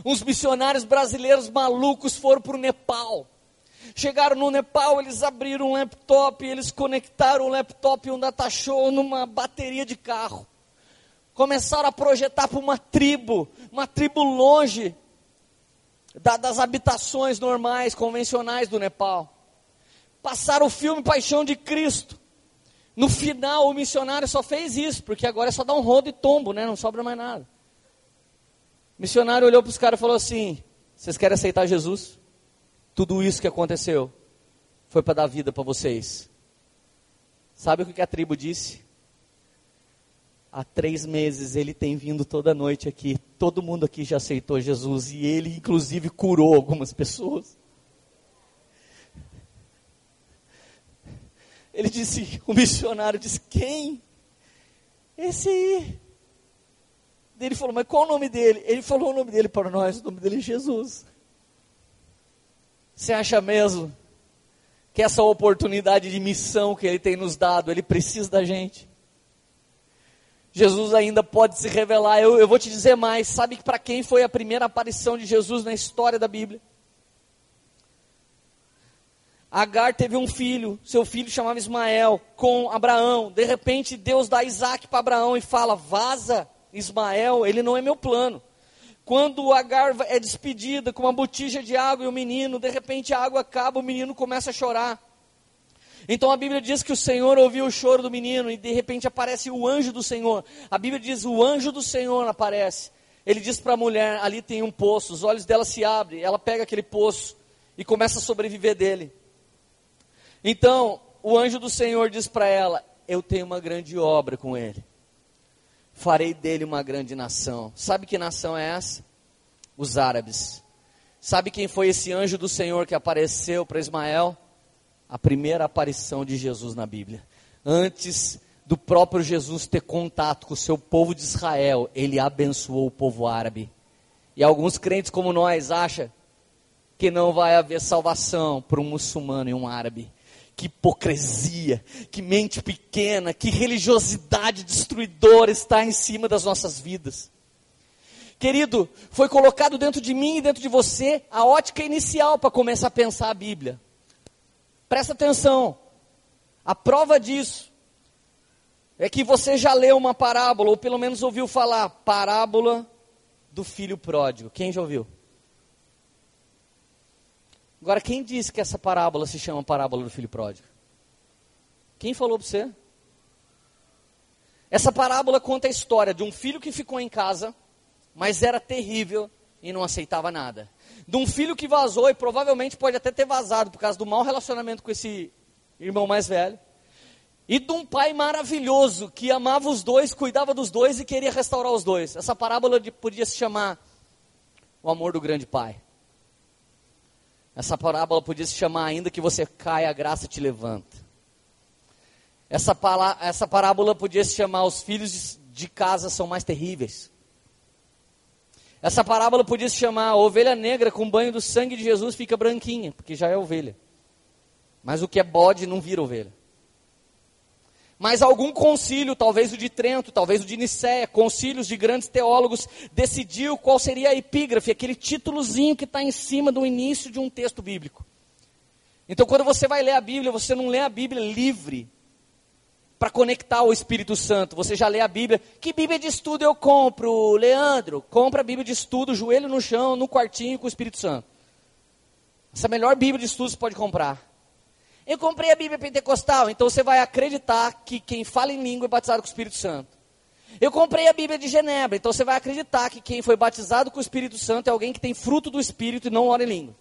Uns missionários brasileiros malucos foram para o Nepal. Chegaram no Nepal, eles abriram um laptop, eles conectaram o laptop e um data show numa bateria de carro. começaram a projetar para uma tribo, uma tribo longe da, das habitações normais, convencionais do Nepal. Passaram o filme Paixão de Cristo. No final, o missionário só fez isso, porque agora é só dar um rodo e tombo, né? Não sobra mais nada. O missionário olhou para os caras e falou assim: Vocês querem aceitar Jesus? Tudo isso que aconteceu foi para dar vida para vocês. Sabe o que a tribo disse? Há três meses ele tem vindo toda noite aqui. Todo mundo aqui já aceitou Jesus e ele, inclusive, curou algumas pessoas. Ele disse, o missionário disse: Quem? Esse aí. Ele falou, mas qual o nome dele? Ele falou o nome dele para nós, o nome dele é Jesus. Você acha mesmo que essa oportunidade de missão que ele tem nos dado, ele precisa da gente? Jesus ainda pode se revelar. Eu, eu vou te dizer mais. Sabe para quem foi a primeira aparição de Jesus na história da Bíblia? Agar teve um filho, seu filho chamava Ismael, com Abraão. De repente, Deus dá Isaac para Abraão e fala: Vaza, Ismael, ele não é meu plano. Quando Agar é despedida com uma botija de água e o menino, de repente a água acaba, o menino começa a chorar. Então a Bíblia diz que o Senhor ouviu o choro do menino e de repente aparece o anjo do Senhor. A Bíblia diz: o anjo do Senhor aparece. Ele diz para a mulher: ali tem um poço. Os olhos dela se abrem. Ela pega aquele poço e começa a sobreviver dele. Então o anjo do Senhor diz para ela: eu tenho uma grande obra com ele farei dele uma grande nação. Sabe que nação é essa? Os árabes. Sabe quem foi esse anjo do Senhor que apareceu para Ismael? A primeira aparição de Jesus na Bíblia. Antes do próprio Jesus ter contato com o seu povo de Israel, ele abençoou o povo árabe. E alguns crentes como nós acham que não vai haver salvação para um muçulmano e um árabe que hipocrisia, que mente pequena, que religiosidade destruidora está em cima das nossas vidas. Querido, foi colocado dentro de mim e dentro de você a ótica inicial para começar a pensar a Bíblia. Presta atenção. A prova disso é que você já leu uma parábola, ou pelo menos ouviu falar, parábola do filho pródigo. Quem já ouviu? Agora, quem disse que essa parábola se chama parábola do filho pródigo? Quem falou para você? Essa parábola conta a história de um filho que ficou em casa, mas era terrível e não aceitava nada. De um filho que vazou e provavelmente pode até ter vazado por causa do mau relacionamento com esse irmão mais velho. E de um pai maravilhoso que amava os dois, cuidava dos dois e queria restaurar os dois. Essa parábola podia se chamar O Amor do Grande Pai. Essa parábola podia se chamar ainda que você caia, a graça te levanta. Essa, essa parábola podia se chamar os filhos de casa são mais terríveis. Essa parábola podia se chamar ovelha negra com banho do sangue de Jesus fica branquinha, porque já é ovelha. Mas o que é bode não vira ovelha. Mas algum concílio, talvez o de Trento, talvez o de Nicéia, concílios de grandes teólogos, decidiu qual seria a epígrafe, aquele títulozinho que está em cima do início de um texto bíblico. Então, quando você vai ler a Bíblia, você não lê a Bíblia livre para conectar ao Espírito Santo. Você já lê a Bíblia. Que Bíblia de estudo eu compro, Leandro? Compra a Bíblia de estudo, joelho no chão, no quartinho com o Espírito Santo. Essa é a melhor Bíblia de estudo você pode comprar. Eu comprei a Bíblia Pentecostal, então você vai acreditar que quem fala em língua é batizado com o Espírito Santo. Eu comprei a Bíblia de Genebra, então você vai acreditar que quem foi batizado com o Espírito Santo é alguém que tem fruto do Espírito e não ora em língua.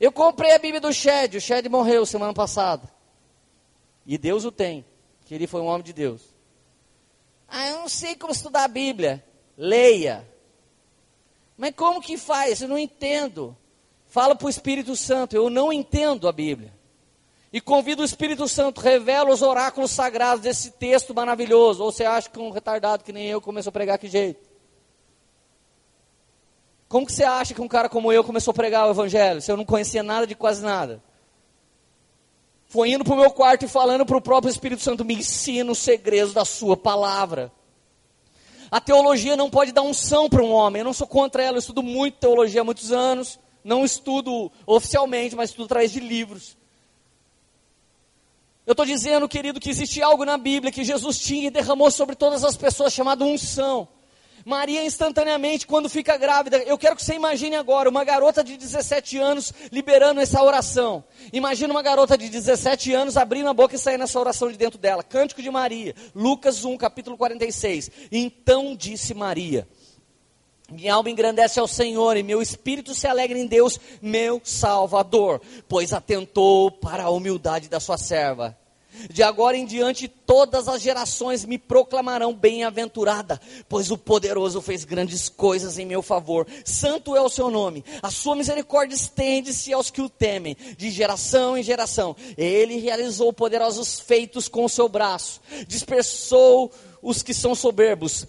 Eu comprei a Bíblia do Shed, o Shed morreu semana passada. E Deus o tem, que ele foi um homem de Deus. Ah, eu não sei como estudar a Bíblia. Leia. Mas como que faz? Eu não entendo. Fala para o Espírito Santo, eu não entendo a Bíblia. E convida o Espírito Santo, revela os oráculos sagrados desse texto maravilhoso. Ou você acha que um retardado que nem eu começou a pregar que jeito? Como que você acha que um cara como eu começou a pregar o evangelho, se eu não conhecia nada de quase nada? Foi indo para o meu quarto e falando para o próprio Espírito Santo, me ensina os segredos da sua palavra. A teologia não pode dar unção para um homem. Eu não sou contra ela, eu estudo muito teologia há muitos anos. Não estudo oficialmente, mas estudo através de livros. Eu estou dizendo, querido, que existe algo na Bíblia que Jesus tinha e derramou sobre todas as pessoas, chamado unção. Maria instantaneamente, quando fica grávida, eu quero que você imagine agora, uma garota de 17 anos liberando essa oração. Imagina uma garota de 17 anos abrindo a boca e saindo essa oração de dentro dela. Cântico de Maria, Lucas 1, capítulo 46. Então disse Maria: minha alma engrandece ao Senhor e meu espírito se alegra em Deus, meu Salvador, pois atentou para a humildade da sua serva. De agora em diante, todas as gerações me proclamarão bem-aventurada, pois o poderoso fez grandes coisas em meu favor. Santo é o seu nome. A sua misericórdia estende-se aos que o temem, de geração em geração. Ele realizou poderosos feitos com o seu braço, dispersou os que são soberbos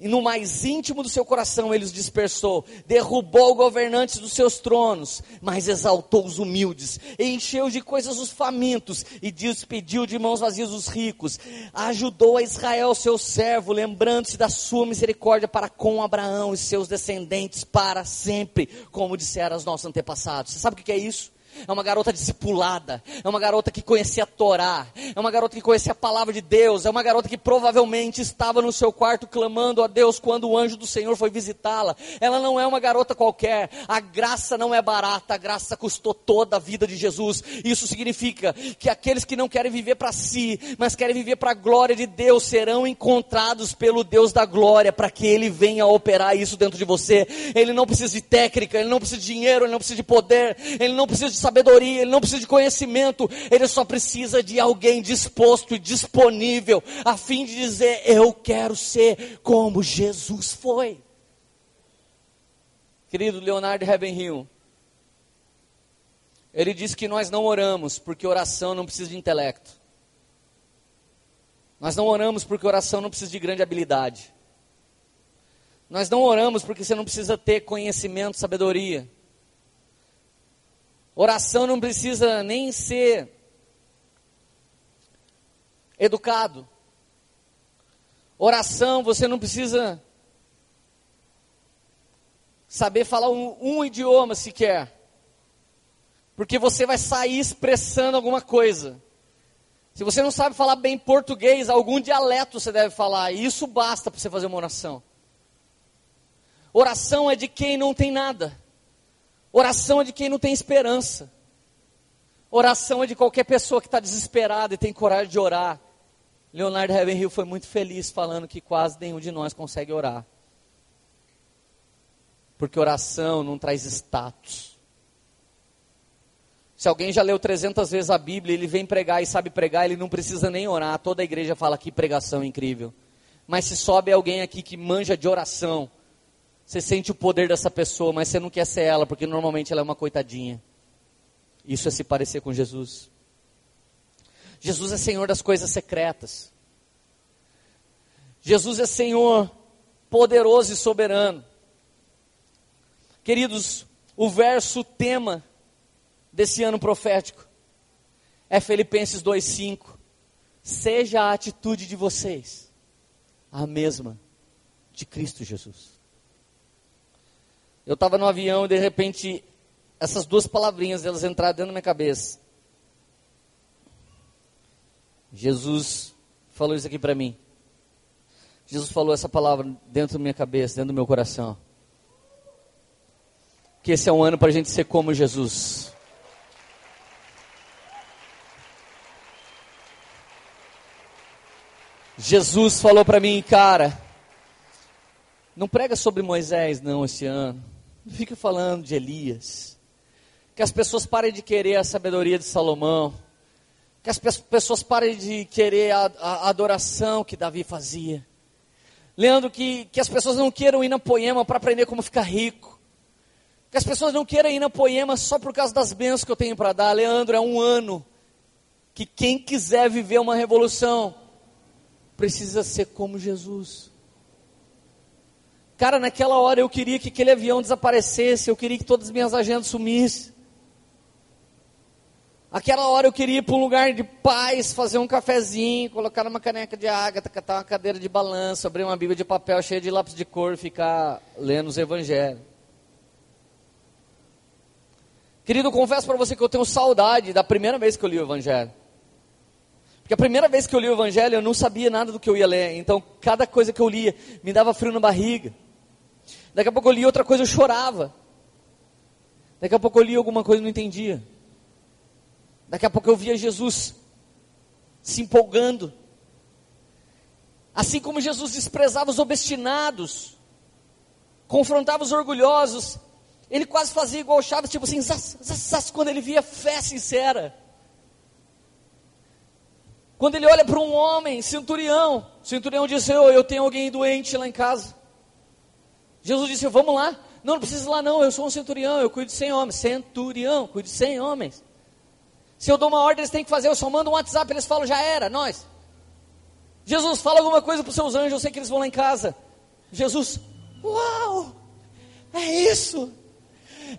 e no mais íntimo do seu coração ele os dispersou, derrubou governantes dos seus tronos, mas exaltou os humildes, encheu de coisas os famintos e despediu de mãos vazias os ricos, ajudou a Israel, seu servo, lembrando-se da sua misericórdia para com Abraão e seus descendentes para sempre, como disseram os nossos antepassados. Você sabe o que é isso? É uma garota discipulada, é uma garota que conhecia a Torá, é uma garota que conhecia a palavra de Deus, é uma garota que provavelmente estava no seu quarto clamando a Deus quando o anjo do Senhor foi visitá-la. Ela não é uma garota qualquer, a graça não é barata, a graça custou toda a vida de Jesus. Isso significa que aqueles que não querem viver para si, mas querem viver para a glória de Deus, serão encontrados pelo Deus da glória, para que Ele venha operar isso dentro de você. Ele não precisa de técnica, ele não precisa de dinheiro, ele não precisa de poder, ele não precisa de sabedoria, ele não precisa de conhecimento, ele só precisa de alguém disposto e disponível a fim de dizer: Eu quero ser como Jesus foi. Querido Leonardo Ravenhill, ele diz que nós não oramos porque oração não precisa de intelecto. Nós não oramos porque oração não precisa de grande habilidade. Nós não oramos porque você não precisa ter conhecimento, sabedoria. Oração não precisa nem ser educado. Oração, você não precisa saber falar um, um, idioma sequer. Porque você vai sair expressando alguma coisa. Se você não sabe falar bem português, algum dialeto você deve falar. E isso basta para você fazer uma oração. Oração é de quem não tem nada. Oração é de quem não tem esperança. Oração é de qualquer pessoa que está desesperada e tem coragem de orar. Leonardo Ravenhill foi muito feliz falando que quase nenhum de nós consegue orar. Porque oração não traz status. Se alguém já leu 300 vezes a Bíblia, ele vem pregar e sabe pregar, ele não precisa nem orar. Toda a igreja fala que pregação incrível. Mas se sobe alguém aqui que manja de oração, você sente o poder dessa pessoa, mas você não quer ser ela, porque normalmente ela é uma coitadinha. Isso é se parecer com Jesus. Jesus é Senhor das coisas secretas. Jesus é Senhor poderoso e soberano. Queridos, o verso tema desse ano profético é Filipenses 2:5. Seja a atitude de vocês a mesma de Cristo Jesus. Eu estava no avião e de repente essas duas palavrinhas elas entraram dentro da minha cabeça. Jesus falou isso aqui para mim. Jesus falou essa palavra dentro da minha cabeça, dentro do meu coração. Que esse é um ano para a gente ser como Jesus. Jesus falou para mim, cara, não prega sobre Moisés não esse ano. Fica falando de Elias. Que as pessoas parem de querer a sabedoria de Salomão. Que as pessoas parem de querer a, a adoração que Davi fazia. Leandro, que, que as pessoas não queiram ir na poema para aprender como ficar rico. Que as pessoas não queiram ir na poema só por causa das bênçãos que eu tenho para dar. Leandro, é um ano que quem quiser viver uma revolução precisa ser como Jesus. Cara, naquela hora eu queria que aquele avião desaparecesse, eu queria que todas as minhas agendas sumissem. Aquela hora eu queria ir para um lugar de paz, fazer um cafezinho, colocar numa caneca de água, catar uma cadeira de balanço, abrir uma bíblia de papel cheia de lápis de cor e ficar lendo os evangelhos. Querido, confesso para você que eu tenho saudade da primeira vez que eu li o evangelho. Porque a primeira vez que eu li o Evangelho, eu não sabia nada do que eu ia ler. Então, cada coisa que eu lia me dava frio na barriga. Daqui a pouco eu li outra coisa, eu chorava. Daqui a pouco eu li alguma coisa e não entendia. Daqui a pouco eu via Jesus se empolgando. Assim como Jesus desprezava os obstinados, confrontava os orgulhosos, ele quase fazia igual Chaves, tipo assim, zaz, zaz, zaz, quando ele via fé sincera. Quando ele olha para um homem, centurião, centurião disse: oh, Eu tenho alguém doente lá em casa. Jesus disse: Vamos lá. Não, não precisa ir lá, não. Eu sou um centurião, eu cuido de 100 homens. Centurião, cuido de 100 homens. Se eu dou uma ordem, eles têm que fazer. Eu só mando um WhatsApp, eles falam: Já era, nós. Jesus, fala alguma coisa para os seus anjos, eu sei que eles vão lá em casa. Jesus, uau, é isso.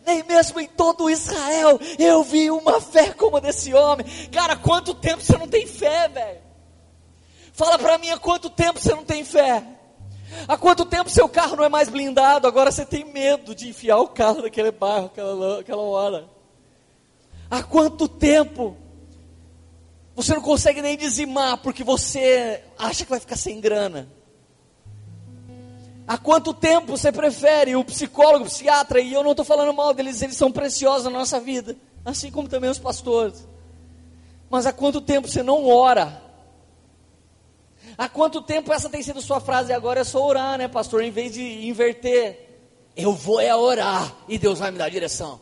Nem mesmo em todo Israel eu vi uma fé como a desse homem. Cara, quanto tempo você não tem fé, velho? Fala para mim há quanto tempo você não tem fé? Há quanto tempo seu carro não é mais blindado? Agora você tem medo de enfiar o carro naquele bairro, aquela, aquela hora. Há quanto tempo você não consegue nem dizimar porque você acha que vai ficar sem grana? Há quanto tempo você prefere o psicólogo, o psiquiatra, e eu não estou falando mal deles, eles são preciosos na nossa vida, assim como também os pastores. Mas há quanto tempo você não ora? Há quanto tempo essa tem sido sua frase agora é só orar, né, pastor? Em vez de inverter, eu vou é orar e Deus vai me dar direção.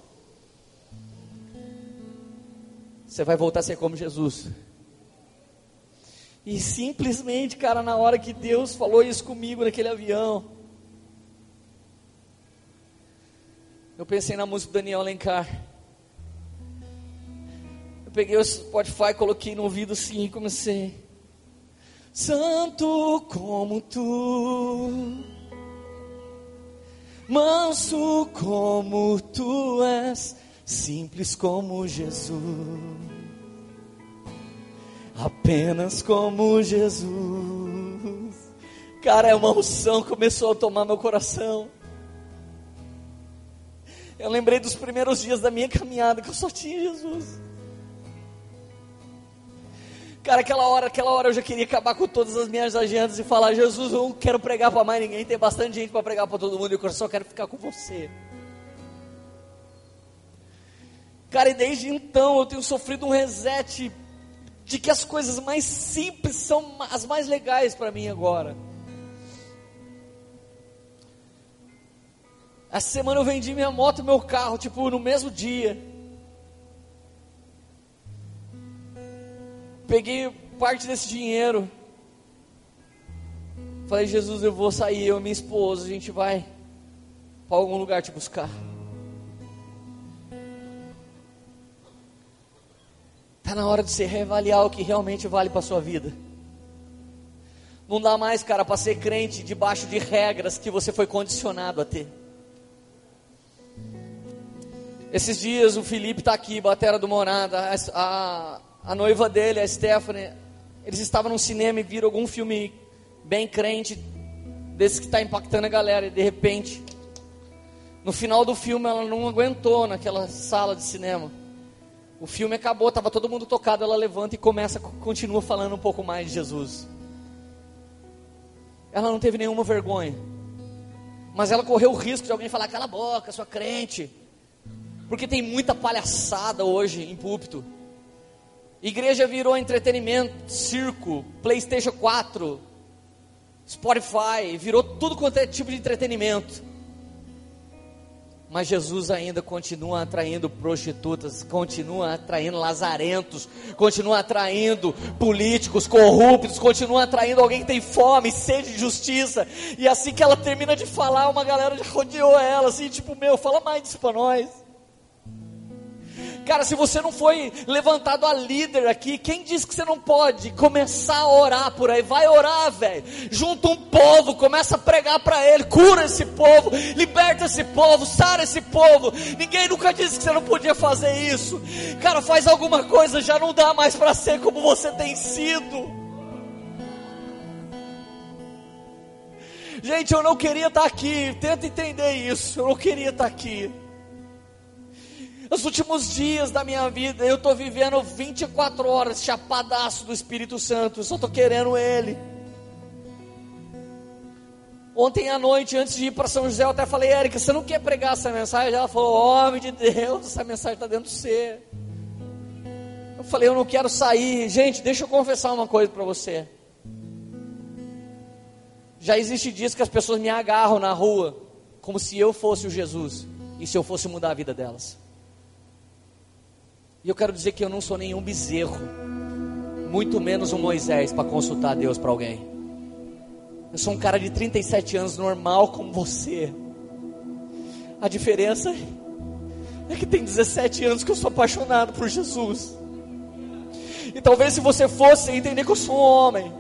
Você vai voltar a ser como Jesus. E simplesmente, cara, na hora que Deus falou isso comigo naquele avião, Eu pensei na música do Daniel Alencar. Eu peguei o Spotify, coloquei no ouvido assim e comecei. Santo como tu, manso como tu és, simples como Jesus, apenas como Jesus. Cara, é uma unção começou a tomar meu coração. Eu lembrei dos primeiros dias da minha caminhada que eu só tinha Jesus. Cara, aquela hora, aquela hora eu já queria acabar com todas as minhas agendas e falar: Jesus, eu não quero pregar para mais ninguém, tem bastante gente para pregar para todo mundo, eu só quero ficar com você. Cara, e desde então eu tenho sofrido um reset de que as coisas mais simples são as mais legais para mim agora. Essa semana eu vendi minha moto e meu carro, tipo, no mesmo dia. Peguei parte desse dinheiro. Falei, Jesus, eu vou sair, eu e minha esposa, a gente vai para algum lugar te buscar. Está na hora de você reavaliar o que realmente vale para sua vida. Não dá mais, cara, para ser crente debaixo de regras que você foi condicionado a ter. Esses dias o Felipe está aqui, batera do Morada, a, a, a, noiva dele, a Stephanie, eles estavam no cinema e viram algum filme bem crente, desse que está impactando a galera, e de repente, no final do filme ela não aguentou naquela sala de cinema. O filme acabou, estava todo mundo tocado, ela levanta e começa, continua falando um pouco mais de Jesus. Ela não teve nenhuma vergonha. Mas ela correu o risco de alguém falar: cala a boca, sua crente. Porque tem muita palhaçada hoje em púlpito. Igreja virou entretenimento, circo, PlayStation 4, Spotify, virou tudo quanto é tipo de entretenimento. Mas Jesus ainda continua atraindo prostitutas, continua atraindo lazarentos, continua atraindo políticos corruptos, continua atraindo alguém que tem fome, sede de justiça. E assim que ela termina de falar, uma galera rodeou ela, assim, tipo, meu, fala mais disso para nós. Cara, se você não foi levantado a líder aqui, quem disse que você não pode começar a orar por aí? Vai orar, velho. Junta um povo, começa a pregar para ele, cura esse povo, liberta esse povo, sara esse povo. Ninguém nunca disse que você não podia fazer isso. Cara, faz alguma coisa, já não dá mais para ser como você tem sido. Gente, eu não queria estar aqui. Tenta entender isso. Eu não queria estar aqui. Os últimos dias da minha vida, eu estou vivendo 24 horas chapadaço do Espírito Santo, eu só estou querendo Ele. Ontem à noite, antes de ir para São José, eu até falei, Érica, você não quer pregar essa mensagem? Ela falou, homem de Deus, essa mensagem está dentro de você. Eu falei, eu não quero sair. Gente, deixa eu confessar uma coisa para você. Já existe dias que as pessoas me agarram na rua, como se eu fosse o Jesus, e se eu fosse mudar a vida delas. E eu quero dizer que eu não sou nenhum bezerro, muito menos um Moisés para consultar Deus para alguém. Eu sou um cara de 37 anos, normal como você. A diferença é que tem 17 anos que eu sou apaixonado por Jesus. E talvez se você fosse entender que eu sou um homem,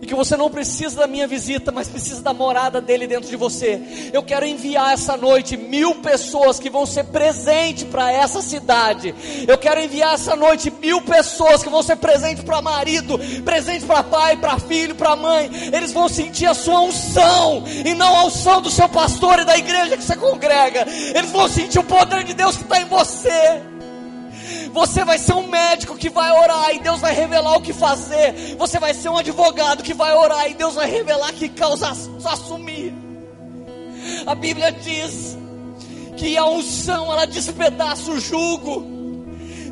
e que você não precisa da minha visita, mas precisa da morada dele dentro de você. Eu quero enviar essa noite mil pessoas que vão ser presente para essa cidade. Eu quero enviar essa noite mil pessoas que vão ser presente para marido, presente para pai, para filho, para mãe. Eles vão sentir a sua unção e não a unção do seu pastor e da igreja que você congrega. Eles vão sentir o poder de Deus que está em você. Você vai ser um médico que vai orar e Deus vai revelar o que fazer. Você vai ser um advogado que vai orar e Deus vai revelar que causa assumir. A Bíblia diz que a unção ela despedaça o jugo.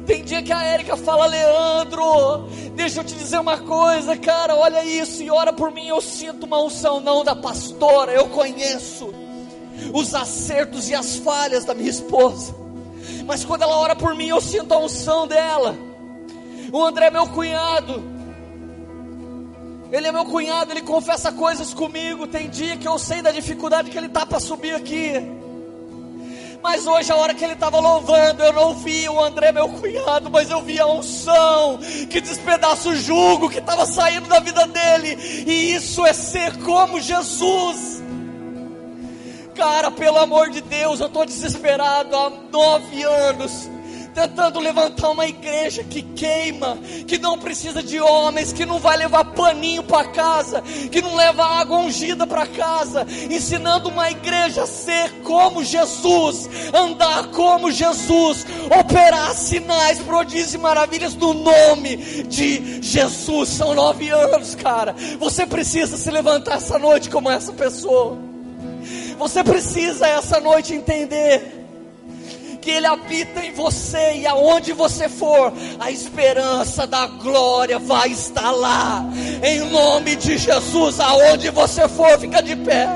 Tem dia que a Érica fala, Leandro, deixa eu te dizer uma coisa, cara, olha isso e ora por mim. Eu sinto uma unção, não da pastora, eu conheço os acertos e as falhas da minha esposa mas quando ela ora por mim, eu sinto a unção dela. O André é meu cunhado. Ele é meu cunhado, ele confessa coisas comigo. Tem dia que eu sei da dificuldade que ele tá para subir aqui. Mas hoje, a hora que ele estava louvando, eu não vi o André, meu cunhado, mas eu vi a unção que despedaça o jugo que estava saindo da vida dele. E isso é ser como Jesus. Cara, pelo amor de Deus, eu estou desesperado há nove anos tentando levantar uma igreja que queima, que não precisa de homens, que não vai levar paninho para casa, que não leva água ungida para casa, ensinando uma igreja a ser como Jesus, andar como Jesus, operar sinais, prodígios e maravilhas no nome de Jesus. São nove anos, cara. Você precisa se levantar essa noite como essa pessoa. Você precisa essa noite entender que Ele habita em você e aonde você for, a esperança da glória vai estar lá. Em nome de Jesus, aonde você for, fica de pé.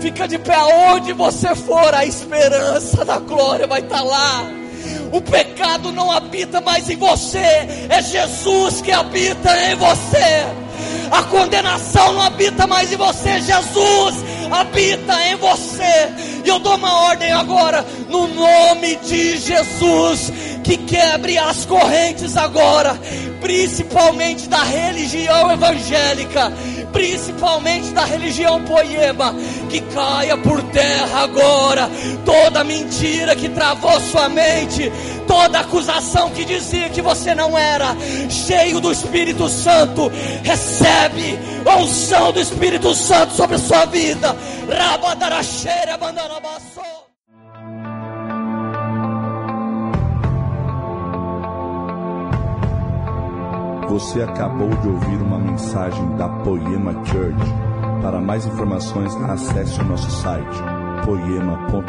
Fica de pé aonde você for, a esperança da glória vai estar lá. O pecado não habita mais em você, é Jesus que habita em você. A condenação não habita mais em você, Jesus habita em você. E eu dou uma ordem agora, no nome de Jesus, que quebre as correntes agora, principalmente da religião evangélica, principalmente da religião poema, que caia por terra agora toda mentira que travou sua mente, toda acusação que dizia que você não era cheio do Espírito Santo, recebe a unção do Espírito Santo sobre a sua vida. Rabadaraxeira, bandarabaço. Você acabou de ouvir uma mensagem da Poema Church. Para mais informações, acesse o nosso site poema.com.br